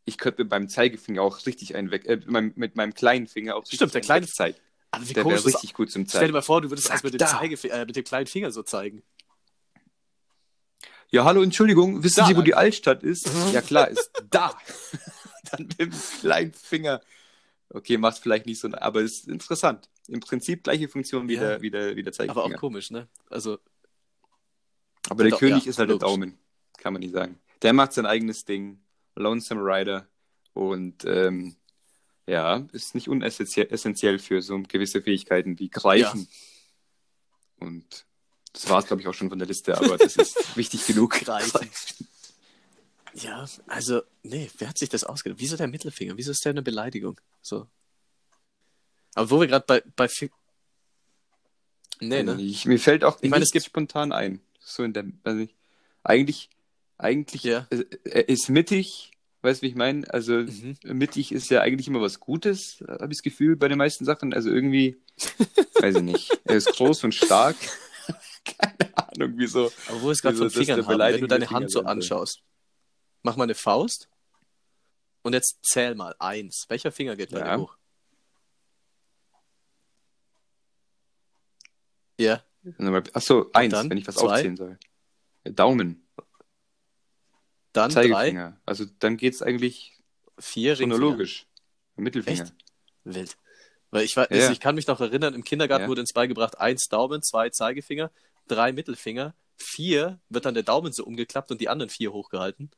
ich könnte mit meinem Zeigefinger auch richtig einen weg, äh, mit, meinem, kleinen Finger auch Stimmt, der kleine- wegzeigen. Aber wie Der wäre ist richtig gut zum Stell dir Zeigen. mal vor, du würdest das mit dem, da. Zeigefi- äh, mit dem kleinen Finger so zeigen. Ja, hallo, Entschuldigung, wissen Da Sie, wo lang. die Altstadt ist? ja, klar, ist da. Dann mit dem kleinen Finger. Okay, macht vielleicht nicht so, aber ist interessant. Im Prinzip gleiche Funktion wie, Ja. der, wie, der, wie der Zeigefinger. Aber auch komisch, ne? Also, Aber der Doch, König ja, ist halt der logisch. Daumen, kann man nicht sagen. Der macht sein eigenes Ding, Lonesome Rider und ähm, ja, ist nicht unessentiell essentiell für so gewisse Fähigkeiten wie Greifen. Und das war es, glaube ich, auch schon von der Liste, aber das ist wichtig genug. Greifen. Ja, also, nee, wer hat sich das ausgedacht? Wieso der Mittelfinger? Wieso ist der eine Beleidigung? So. Aber wo wir gerade bei, bei Fi Nee, ne? Ich, mir fällt auch Ich meine, es nichts spontan ein. So in der, also ich, eigentlich, eigentlich Ja. er ist mittig, weißt du, wie ich meine? Also Mhm. mittig ist ja eigentlich immer was Gutes, habe ich das Gefühl, bei den meisten Sachen. Also irgendwie, weiß ich nicht. Er ist groß und stark. Keine Ahnung, wieso. Aber wo es gerade von Fingern haben, wenn du deine Finger Hand so anschaust, mach mal eine Faust und jetzt zähl mal. Eins. Welcher Finger geht bei Ja. dir hoch? Ja, Achso, eins, wenn ich was zwei? aufzählen soll. Daumen, dann drei, Zeigefinger. Also dann geht's eigentlich vier chronologisch. Mittelfinger. Echt? Wild. Weil ich, war, Ja. ich kann mich noch erinnern, im Kindergarten Ja. wurde uns beigebracht, eins Daumen, zwei Zeigefinger, drei Mittelfinger, vier wird dann der Daumen so umgeklappt und die anderen vier hochgehalten.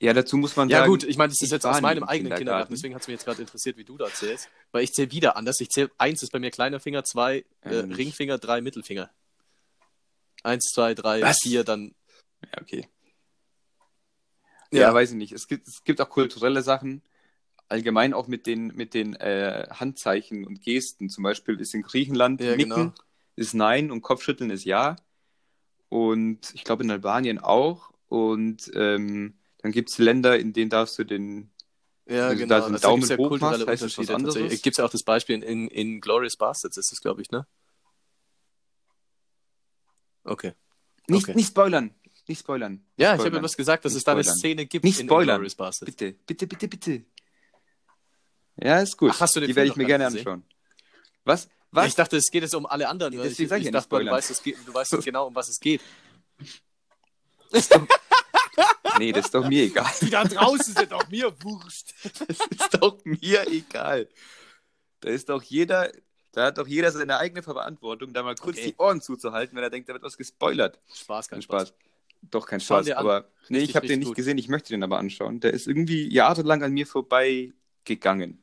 Ja, dazu muss man Ja sagen. gut, ich meine, das ist jetzt aus meinem eigenen Kindergarten, Kindergarten. deswegen hat es mich jetzt gerade interessiert, wie du da zählst. Weil ich zähle wieder anders. Ich zähle, eins ist bei mir kleiner Finger, zwei äh, Ähm, Ringfinger, drei Mittelfinger. Eins, zwei, drei, Was? vier, dann. Ja, okay. Ja, weiß ich nicht. Es gibt, es gibt auch kulturelle Sachen, allgemein auch mit den, mit den äh, Handzeichen und Gesten. Zum Beispiel ist in Griechenland Ja, Nicken genau. ist Nein und Kopfschütteln ist Ja. Und ich glaube in Albanien auch. Und ähm, dann gibt es Länder, in denen darfst du den. Ja, Also genau. da Also da ja Daumen hoch kulturelle machst, was Unterschiede. tatsächlich. Gibt es ja auch das Beispiel in, in Glorious Bastards, ist das, glaube ich, ne? Okay. Nicht, Okay. nicht spoilern. Nicht spoilern. Ja, Nicht ich habe spoilern. etwas gesagt, dass Nicht es da eine spoilern. Szene gibt Nicht in spoilern. Glorious Bastards. Bitte, bitte, bitte, bitte. Ja, ist gut. Ach, hast du den Die werde ich mir gerne nicht anschauen. Was? Ja, Was? ich dachte, es geht jetzt um alle anderen. Deswegen ich, ich ich ja, dachte, nicht du spoilern. weißt, es du weißt genau, um was es geht. Nee, das ist doch mir egal. Die da draußen sind auch mir wurscht. Das ist doch mir egal. Da ist doch jeder, da hat doch jeder seine eigene Verantwortung, da mal kurz Okay. die Ohren zuzuhalten, wenn er denkt, da wird was gespoilert. Spaß, kein Spaß. Spaß. Doch, kein Spaß. dir an. Aber nee, Richtig, ich habe den nicht gut. gesehen, ich möchte den aber anschauen. Der ist irgendwie jahrelang an mir vorbei gegangen.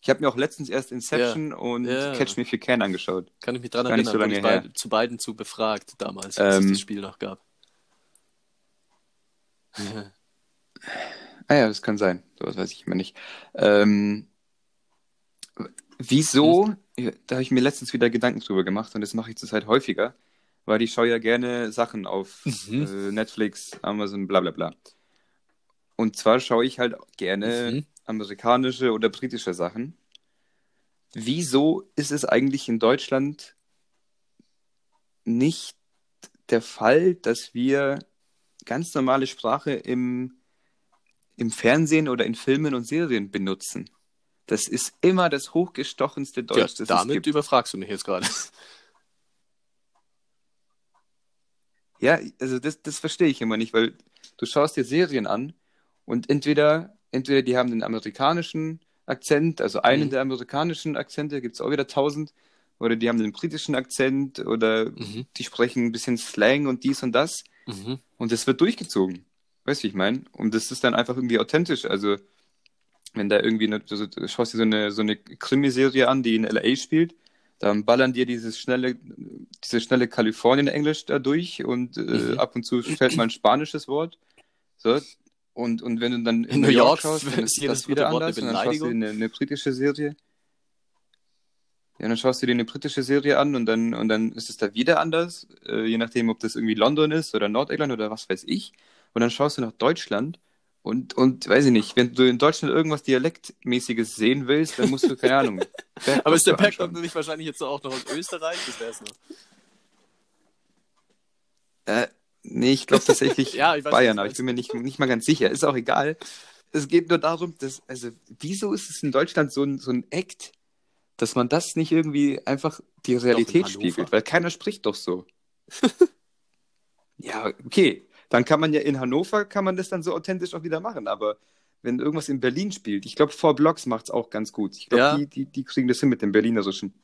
Ich habe mir auch letztens erst Inception und Ja. Catch Me If You Can angeschaut. Kann ich mich dran Gar nicht erinnern, so lange bei, zu beiden zu befragt damals, als Ähm, es das Spiel noch gab. Ah ja, das kann sein. Sowas weiß ich immer nicht. Ähm, wieso, da habe ich mir letztens wieder Gedanken drüber gemacht und das mache ich zurzeit häufiger, weil ich schaue ja gerne Sachen auf Mhm. äh, Netflix, Amazon, bla bla bla. Und zwar schaue ich halt gerne Mhm. amerikanische oder britische Sachen. Wieso ist es eigentlich in Deutschland nicht der Fall, dass wir ganz normale Sprache im, im Fernsehen oder in Filmen und Serien benutzen? Das ist immer das hochgestochenste Deutsch, Ja, das es damit gibt. überfragst du mich jetzt gerade. Ja, also das, das verstehe ich immer nicht, weil du schaust dir Serien an und entweder, entweder die haben den amerikanischen Akzent, also einen Mhm. der amerikanischen Akzente, gibt es auch wieder tausend, oder die haben den britischen Akzent oder Mhm. die sprechen ein bisschen Slang und dies und das Mhm. und das wird durchgezogen. Weißt du, wie ich meine? Und das ist dann einfach irgendwie authentisch. Also, wenn da irgendwie, eine, also, du schaust dir so eine, so eine Krimiserie an, die in L.A. spielt, dann ballern dir dieses schnelle, diese schnelle Kalifornien-Englisch da durch und äh, Mhm. ab und zu fällt mal ein spanisches Wort. So. Und, und wenn du dann In New York schaust, dann ist das wieder anders. Und dann schaust du eine, eine britische Serie. Ja, dann schaust du dir eine britische Serie an und dann, und dann ist es da wieder anders, äh, je nachdem, ob das irgendwie London ist oder Nordirland oder was weiß ich. Und dann schaust du nach Deutschland und, und weiß ich nicht, wenn du in Deutschland irgendwas Dialektmäßiges sehen willst, dann musst du, keine Ahnung. Aber ist der Bergdoktor Packdog nicht wahrscheinlich jetzt auch noch aus Österreich? Das wär's noch. Äh, Nee, ich glaube tatsächlich Ja, ich weiß, Bayern, aber ich bin mir nicht, nicht mal ganz sicher. Ist auch egal. Es geht nur darum, dass, also, wieso ist es in Deutschland so ein, so ein Act, dass man das nicht irgendwie einfach die Realität spiegelt? Weil keiner spricht doch so. ja, okay. Dann kann man ja in Hannover, kann man das dann so authentisch auch wieder machen, aber wenn irgendwas in Berlin spielt, ich glaube, Four Blocks macht es auch ganz gut. Ich glaube, Ja. die, die, die kriegen das hin mit dem Berlinerischen.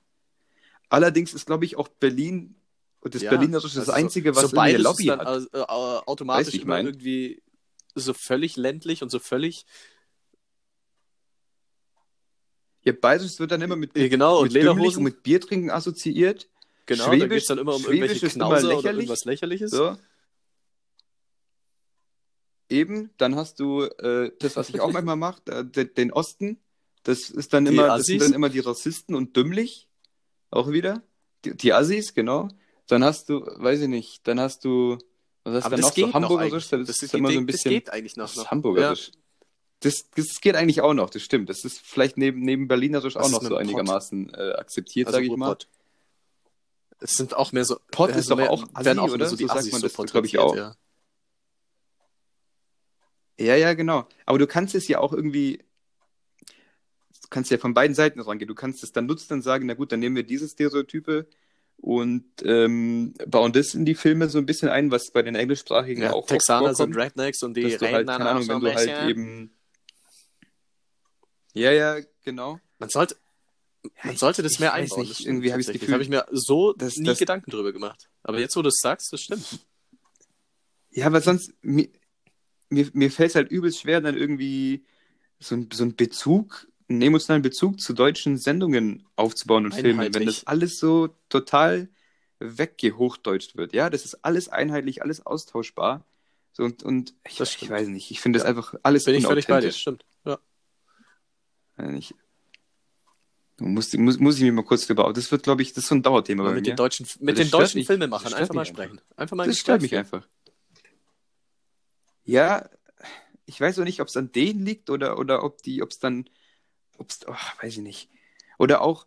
Allerdings ist, glaube ich, auch Berlin und das Ja, Berlinerische das also so- Einzige, was so eine Lobby ist dann hat. also, äh, automatisch immer mein? irgendwie so völlig ländlich und so völlig. Ja, beides wird dann immer mit, Ja, genau, und mit Lederhosen. und mit Biertrinken assoziiert. Genau, da Schwäbisch- geht es dann immer um Schwäbisch irgendwelche Knauser oder lächerlich. irgendwas Lächerliches. So. Eben, dann hast du äh, das, was ich auch manchmal mache, äh, de- den Osten. Das ist dann Die immer, das sind dann immer die Rassisten und dümmlich. Auch wieder. Die, die Assis, genau. Dann hast du, weiß ich nicht, dann hast du, was hast du das noch geht so noch Hamburgerisch? eigentlich. Das, Das, ist geht, immer so ein das bisschen. geht eigentlich noch. Das noch. ist Hamburgerisch. Das, das geht eigentlich auch noch, das stimmt. Das ist vielleicht neben, neben Berlinerisch Was auch noch so einigermaßen äh, akzeptiert, Also sage ich mal. Es sind auch mehr so. Also ist doch auch werden Assi, auch oder? So die So sagt Assis man so das, glaub ich, porträtiert, auch. Ja. Ja, ja, genau. Aber du kannst es ja auch irgendwie, du kannst ja von beiden Seiten rangehen. Du kannst es dann nutzen und sagen, na gut, dann nehmen wir diese Stereotype und ähm, bauen das in die Filme so ein bisschen ein, was bei den englischsprachigen Ja, auch Texaner vorkommt. sind Rednecks und die dass du halt, keine dann Ahnung, so wenn du halt bisschen. eben ja, ja, genau. Man sollte, man sollte das ich mehr einbauen. nicht, das irgendwie habe ich das. Gefühl, habe ich mir so dass- nie dass- Gedanken drüber gemacht. Aber jetzt, wo du es sagst, das stimmt. Ja, aber sonst, mir, mir, mir fällt es halt übelst schwer, dann irgendwie so, ein, so einen Bezug, einen emotionalen Bezug zu deutschen Sendungen aufzubauen und Filmen, wenn das alles so total weggehochdeutscht wird. Ja, das ist alles einheitlich, alles austauschbar. So, und, und ich, Das ich weiß nicht, ich finde das Ja. einfach alles Bin ich völlig bei dir, stimmt. Ja. Weiß nicht. Muss, muss, muss ich mir mal kurz drüber. Das wird, glaube ich, das ist so ein Dauerthema bei mit mir. den deutschen, mit das den deutschen mich. Filmemachern einfach mal sprechen. Einfach mal Das stört mich einfach. Ja, ich weiß auch nicht, ob es an denen liegt oder, oder ob die, ob es dann, ob es, oh, weiß ich nicht. Oder auch,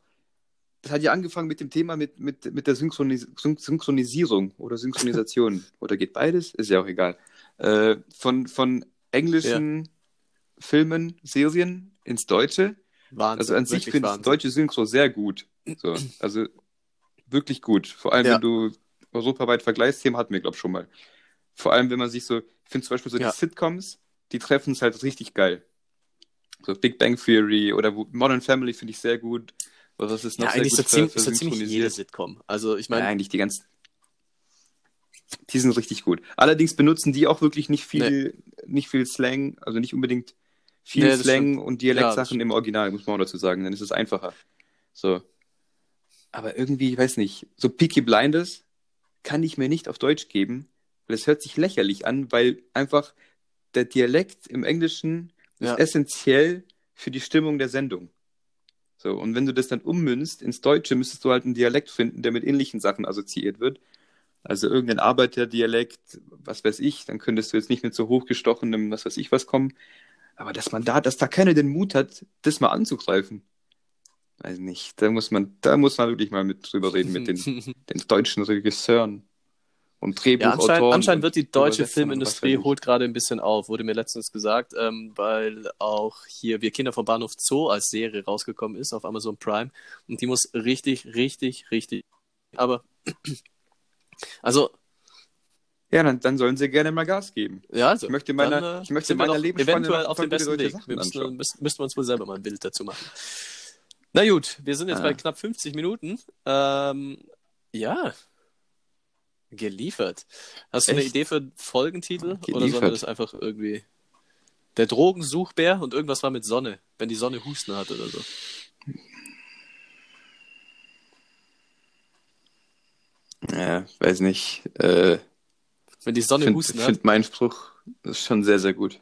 das hat ja angefangen mit dem Thema mit, mit, mit der Synchronis Syn Synchronisierung oder Synchronisation. oder geht beides? Ist ja auch egal. Äh, von, von englischen Filmen, Serien ins Deutsche. Wahnsinn. Also an sich finde ich deutsche Synchro sehr gut. So, also wirklich gut. Vor allem, Ja. wenn du europaweit vergleichst, Thema hatten wir, glaube ich, schon mal. Vor allem, wenn man sich so, ich finde zum Beispiel so Ja. die Sitcoms, die treffen es halt richtig geil. So Big Bang Theory oder Modern Family finde ich sehr gut. Was ist noch Ja, sehr eigentlich gut so ziemlich, ver- so ziemlich jede? Sitcom. Also ich Ja, meine, eigentlich die ganzen. Die sind richtig gut. Allerdings benutzen die auch wirklich nicht viel, nicht viel Slang, also nicht unbedingt viel Nee, Slang und Ja, Dialektsachen stimmt. im Original, muss man auch dazu sagen, dann ist es einfacher. So. Aber irgendwie, ich weiß nicht, so Peaky Blinders kann ich mir nicht auf Deutsch geben, weil es hört sich lächerlich an, weil einfach der Dialekt im Englischen Ja. ist essentiell für die Stimmung der Sendung. So, und wenn du das dann ummünzt ins Deutsche, müsstest du halt einen Dialekt finden, der mit ähnlichen Sachen assoziiert wird. Also irgendein Arbeiterdialekt, was weiß ich, dann könntest du jetzt nicht mit so hochgestochenem, was weiß ich was kommen. Aber dass man da, dass da keiner den Mut hat, das mal anzugreifen. Weiß nicht, da muss man, da muss man wirklich mal mit drüber reden, mit den, den deutschen Regisseuren und ja, Drehbuchautoren. anscheinend, anscheinend und wird die deutsche Filmindustrie holt gerade ein bisschen auf, wurde mir letztens gesagt, ähm, weil auch hier Wir Kinder vom Bahnhof Zoo als Serie rausgekommen ist auf Amazon Prime und die muss richtig, richtig, richtig, aber also Ja, dann, dann sollen sie gerne mal Gas geben. ja, also Ich möchte meiner, dann, äh, ich möchte meiner Lebensspanne eventuell auf dem gute besten Weg. Sachen Wir müssen, müssen, müssten wir uns wohl selber mal ein Bild dazu machen. Na gut, wir sind jetzt Ah. bei knapp 50 Minuten. Ähm, ja, geliefert. Hast du eine Echt? Idee für einen Folgentitel? Oder sollen wir Geliefert. das einfach irgendwie... Der Drogensuchbär und irgendwas war mit Sonne, wenn die Sonne Husten hat oder so. Ja, weiß nicht. Äh, Wenn die Sonne find, Husten hat. find mein Spruch ist schon sehr, sehr gut.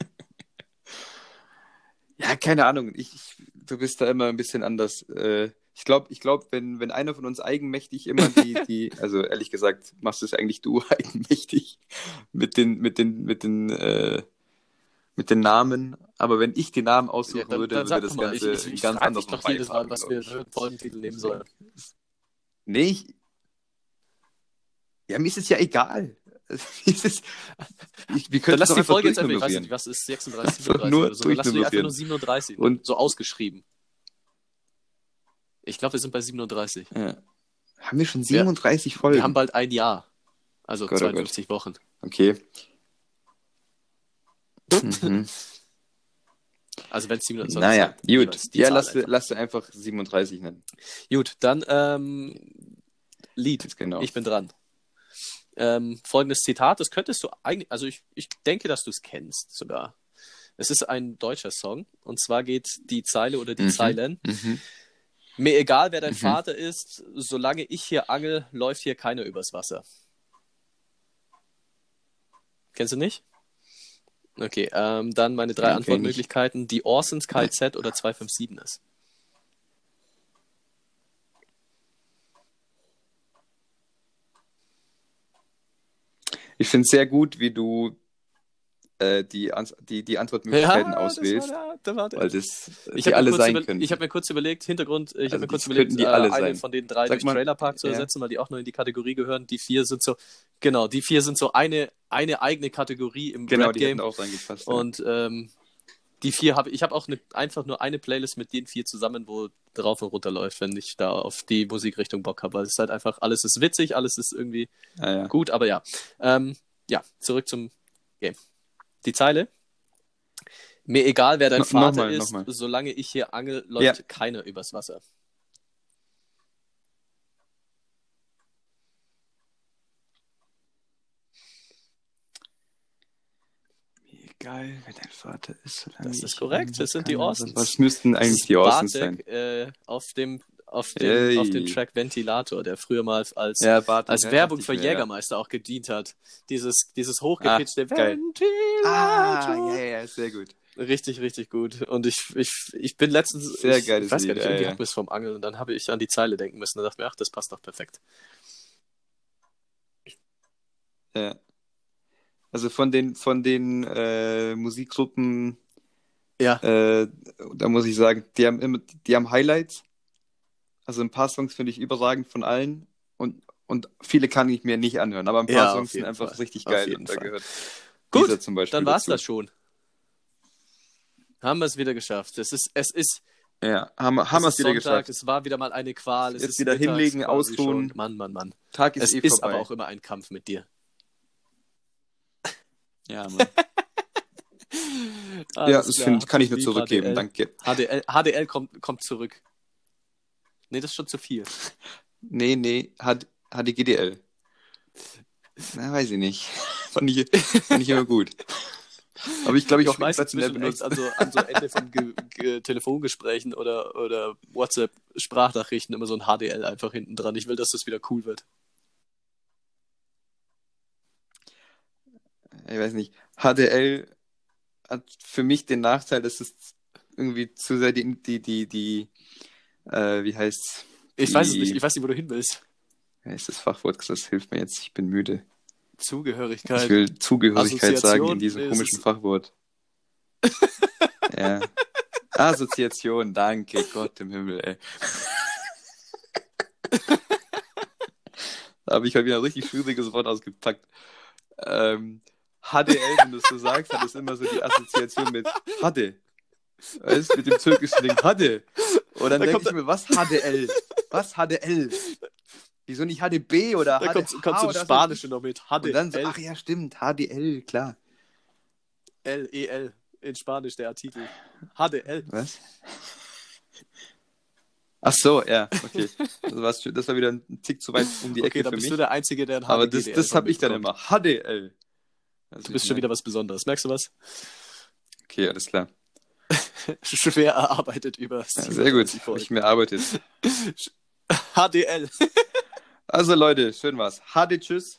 ja, keine Ahnung. Ich, ich, du bist da immer ein bisschen anders. Äh, ich glaube, ich glaub, wenn, wenn einer von uns eigenmächtig immer die, die, also ehrlich gesagt, machst du es eigentlich du eigenmächtig mit den, mit den, mit den, äh, mit den Namen. Aber wenn ich die Namen aussuchen Ja, dann, würde, dann würde das mal, Ganze ich, ich, ich ganz anders dich doch jedes Mal, was wir ich. für einen Folgentitel nehmen sollen. Nee, ich, ja, mir ist es ja egal. Dieses, ich, wir Dann können lass es die Folge jetzt einfach, ich weiß nicht, was ist 36, Einfach 37 nur oder so. Dann lass die einfach nur durchnummerieren. 37. Und- so ausgeschrieben. Ich glaube, wir sind bei 37. Ja. Haben wir schon 37 Folgen? Wir haben bald ein Jahr. Also Gott, oh Gott. 52 Wochen. okay. mhm. Also wenn es 37 Naja, sind, gut. die Ja, Zahl lass, einfach. lass einfach 37 nennen. Gut, dann ähm, Lied. Genau. Ich bin dran. Ähm, folgendes Zitat, das könntest du eigentlich, also ich, ich denke, dass du es kennst sogar. Es ist ein deutscher Song und zwar geht die Zeile oder die Mhm. Zeilen. Mhm. Mir egal, wer dein Mhm. Vater ist, solange ich hier angel, läuft hier keiner übers Wasser. Kennst du nicht? Okay, ähm, dann meine drei ich Antwortmöglichkeiten. Die Orsons, KZ oder 257 ist. Ich finde es sehr gut, wie du äh, die, die, die Antwortmöglichkeiten das auswählst, war der, der der. weil das äh, Ich die habe alle mir, kurz sein können. ich hab mir kurz überlegt, Hintergrund, ich Also habe mir kurz das überlegt, die äh, alle eine sein. von den drei Sag durch mal- Trailerpark zu ja. ersetzen, weil die auch noch in die Kategorie gehören. Die vier sind so, genau, die vier sind so eine, eine eigene Kategorie im genau, die hätten Rap-Game. auch reingepasst. ja. Und ähm, die vier habe ich habe auch eine, einfach nur eine Playlist mit den vier zusammen, wo drauf und runter läuft, wenn ich da auf die Musikrichtung Bock habe. Weil es ist halt einfach, alles ist witzig, alles ist irgendwie Ah, ja. gut, aber ja. Ähm, ja, zurück zum Game. Die Zeile. Mir egal, wer dein No- Vater nochmal, ist, solange ich hier angel, läuft Ja. keiner übers Wasser. Egal, wer dein Vater ist. Das ist korrekt, das sind die Orsons. Was, müssten Das eigentlich ist die Orsons sein? Äh, auf dem auf dem, auf dem Track Ventilator, der früher mal als, Ja, Bartek, als ja, Werbung für ich mir, ja. Jägermeister auch gedient hat. Dieses, dieses hochgepitchte Ah, geil. Ventilator. Ah, ja, ja, sehr gut. Richtig, richtig gut. Und ich, ich, ich bin letztens, Sehr ich, geiles ich weiß gar Lied, nicht, ja, irgendwie ja. hat mir es vom Angeln und dann habe ich an die Zeile denken müssen. Da dachte ich mir, ach, das passt doch perfekt. Ja. Also von den, von den äh, Musikgruppen, Ja. äh, da muss ich sagen, die haben immer, die haben Highlights. Also ein paar Songs finde ich überragend von allen und, und viele kann ich mir nicht anhören, aber ein paar Ja, Songs sind einfach Fall. richtig geil und da gehört Gut, Dann war es das schon. Haben wir es wieder geschafft. Es ist, es ist, Ja, haben, haben wir es wieder Sonntag, geschafft. es war wieder mal eine Qual. Es Jetzt ist wieder mittags hinlegen, ausruhen. Mann, Mann, Mann. Tag ist Es eh ist vorbei. aber auch immer ein Kampf mit dir. Ja, Mann. ja, das find, kann ich nur zurückgeben, HDL. danke. HDL, HDL kommt, kommt zurück. Nee, das ist schon zu viel. Nee, nee, H- HDGDL. Na, weiß ich nicht. fand, ich, fand ich immer gut. Aber ich glaube, ich Ich auch echt benutzt. an so, an so Ende von Ge Ge Telefongesprächen oder, oder WhatsApp-Sprachnachrichten immer so ein HDL einfach hinten dran. Ich will, dass das wieder cool wird. Ich weiß nicht. HDL hat für mich den Nachteil, dass es irgendwie zu sehr die, die, die, die äh, wie heißt's? Ich weiß es nicht, ich weiß nicht, wo du hin willst. Wie heißt das Fachwort? Das hilft mir jetzt. Ich bin müde. Zugehörigkeit. Ich will Zugehörigkeit sagen in diesem ist komischen. Fachwort. ja. Assoziation, danke Gott im Himmel, ey. da habe ich halt wieder ein richtig schwieriges Wort ausgepackt. Ähm, HDL, wenn du es so sagst, hat es immer so die Assoziation mit Hade. Weißt du, mit dem türkischen Ding Hade. Und dann Da denke kommt ich mir, was HDL? Was HDL? Wieso nicht HDB oder Da HDH kommt, kommt so oder das Spanische noch mit. Und dann so, HDL, ach ja, stimmt, HDL, klar. L, E, L. In Spanisch der Artikel. HDL. Was? Ach so, ja, okay. Das, schon- das war wieder ein Tick zu weit um die Okay, Ecke dann für bist mich. du der Einzige, der ein Aber das, das habe ich dann immer. HDL. Also Du bist schon mein- wieder was Besonderes. Merkst du was? Okay, alles klar. Schwer erarbeitet über. Ja, sehr gut. Habe ich mir erarbeitet. HDL. Also Leute, schön war's. HD Tschüss.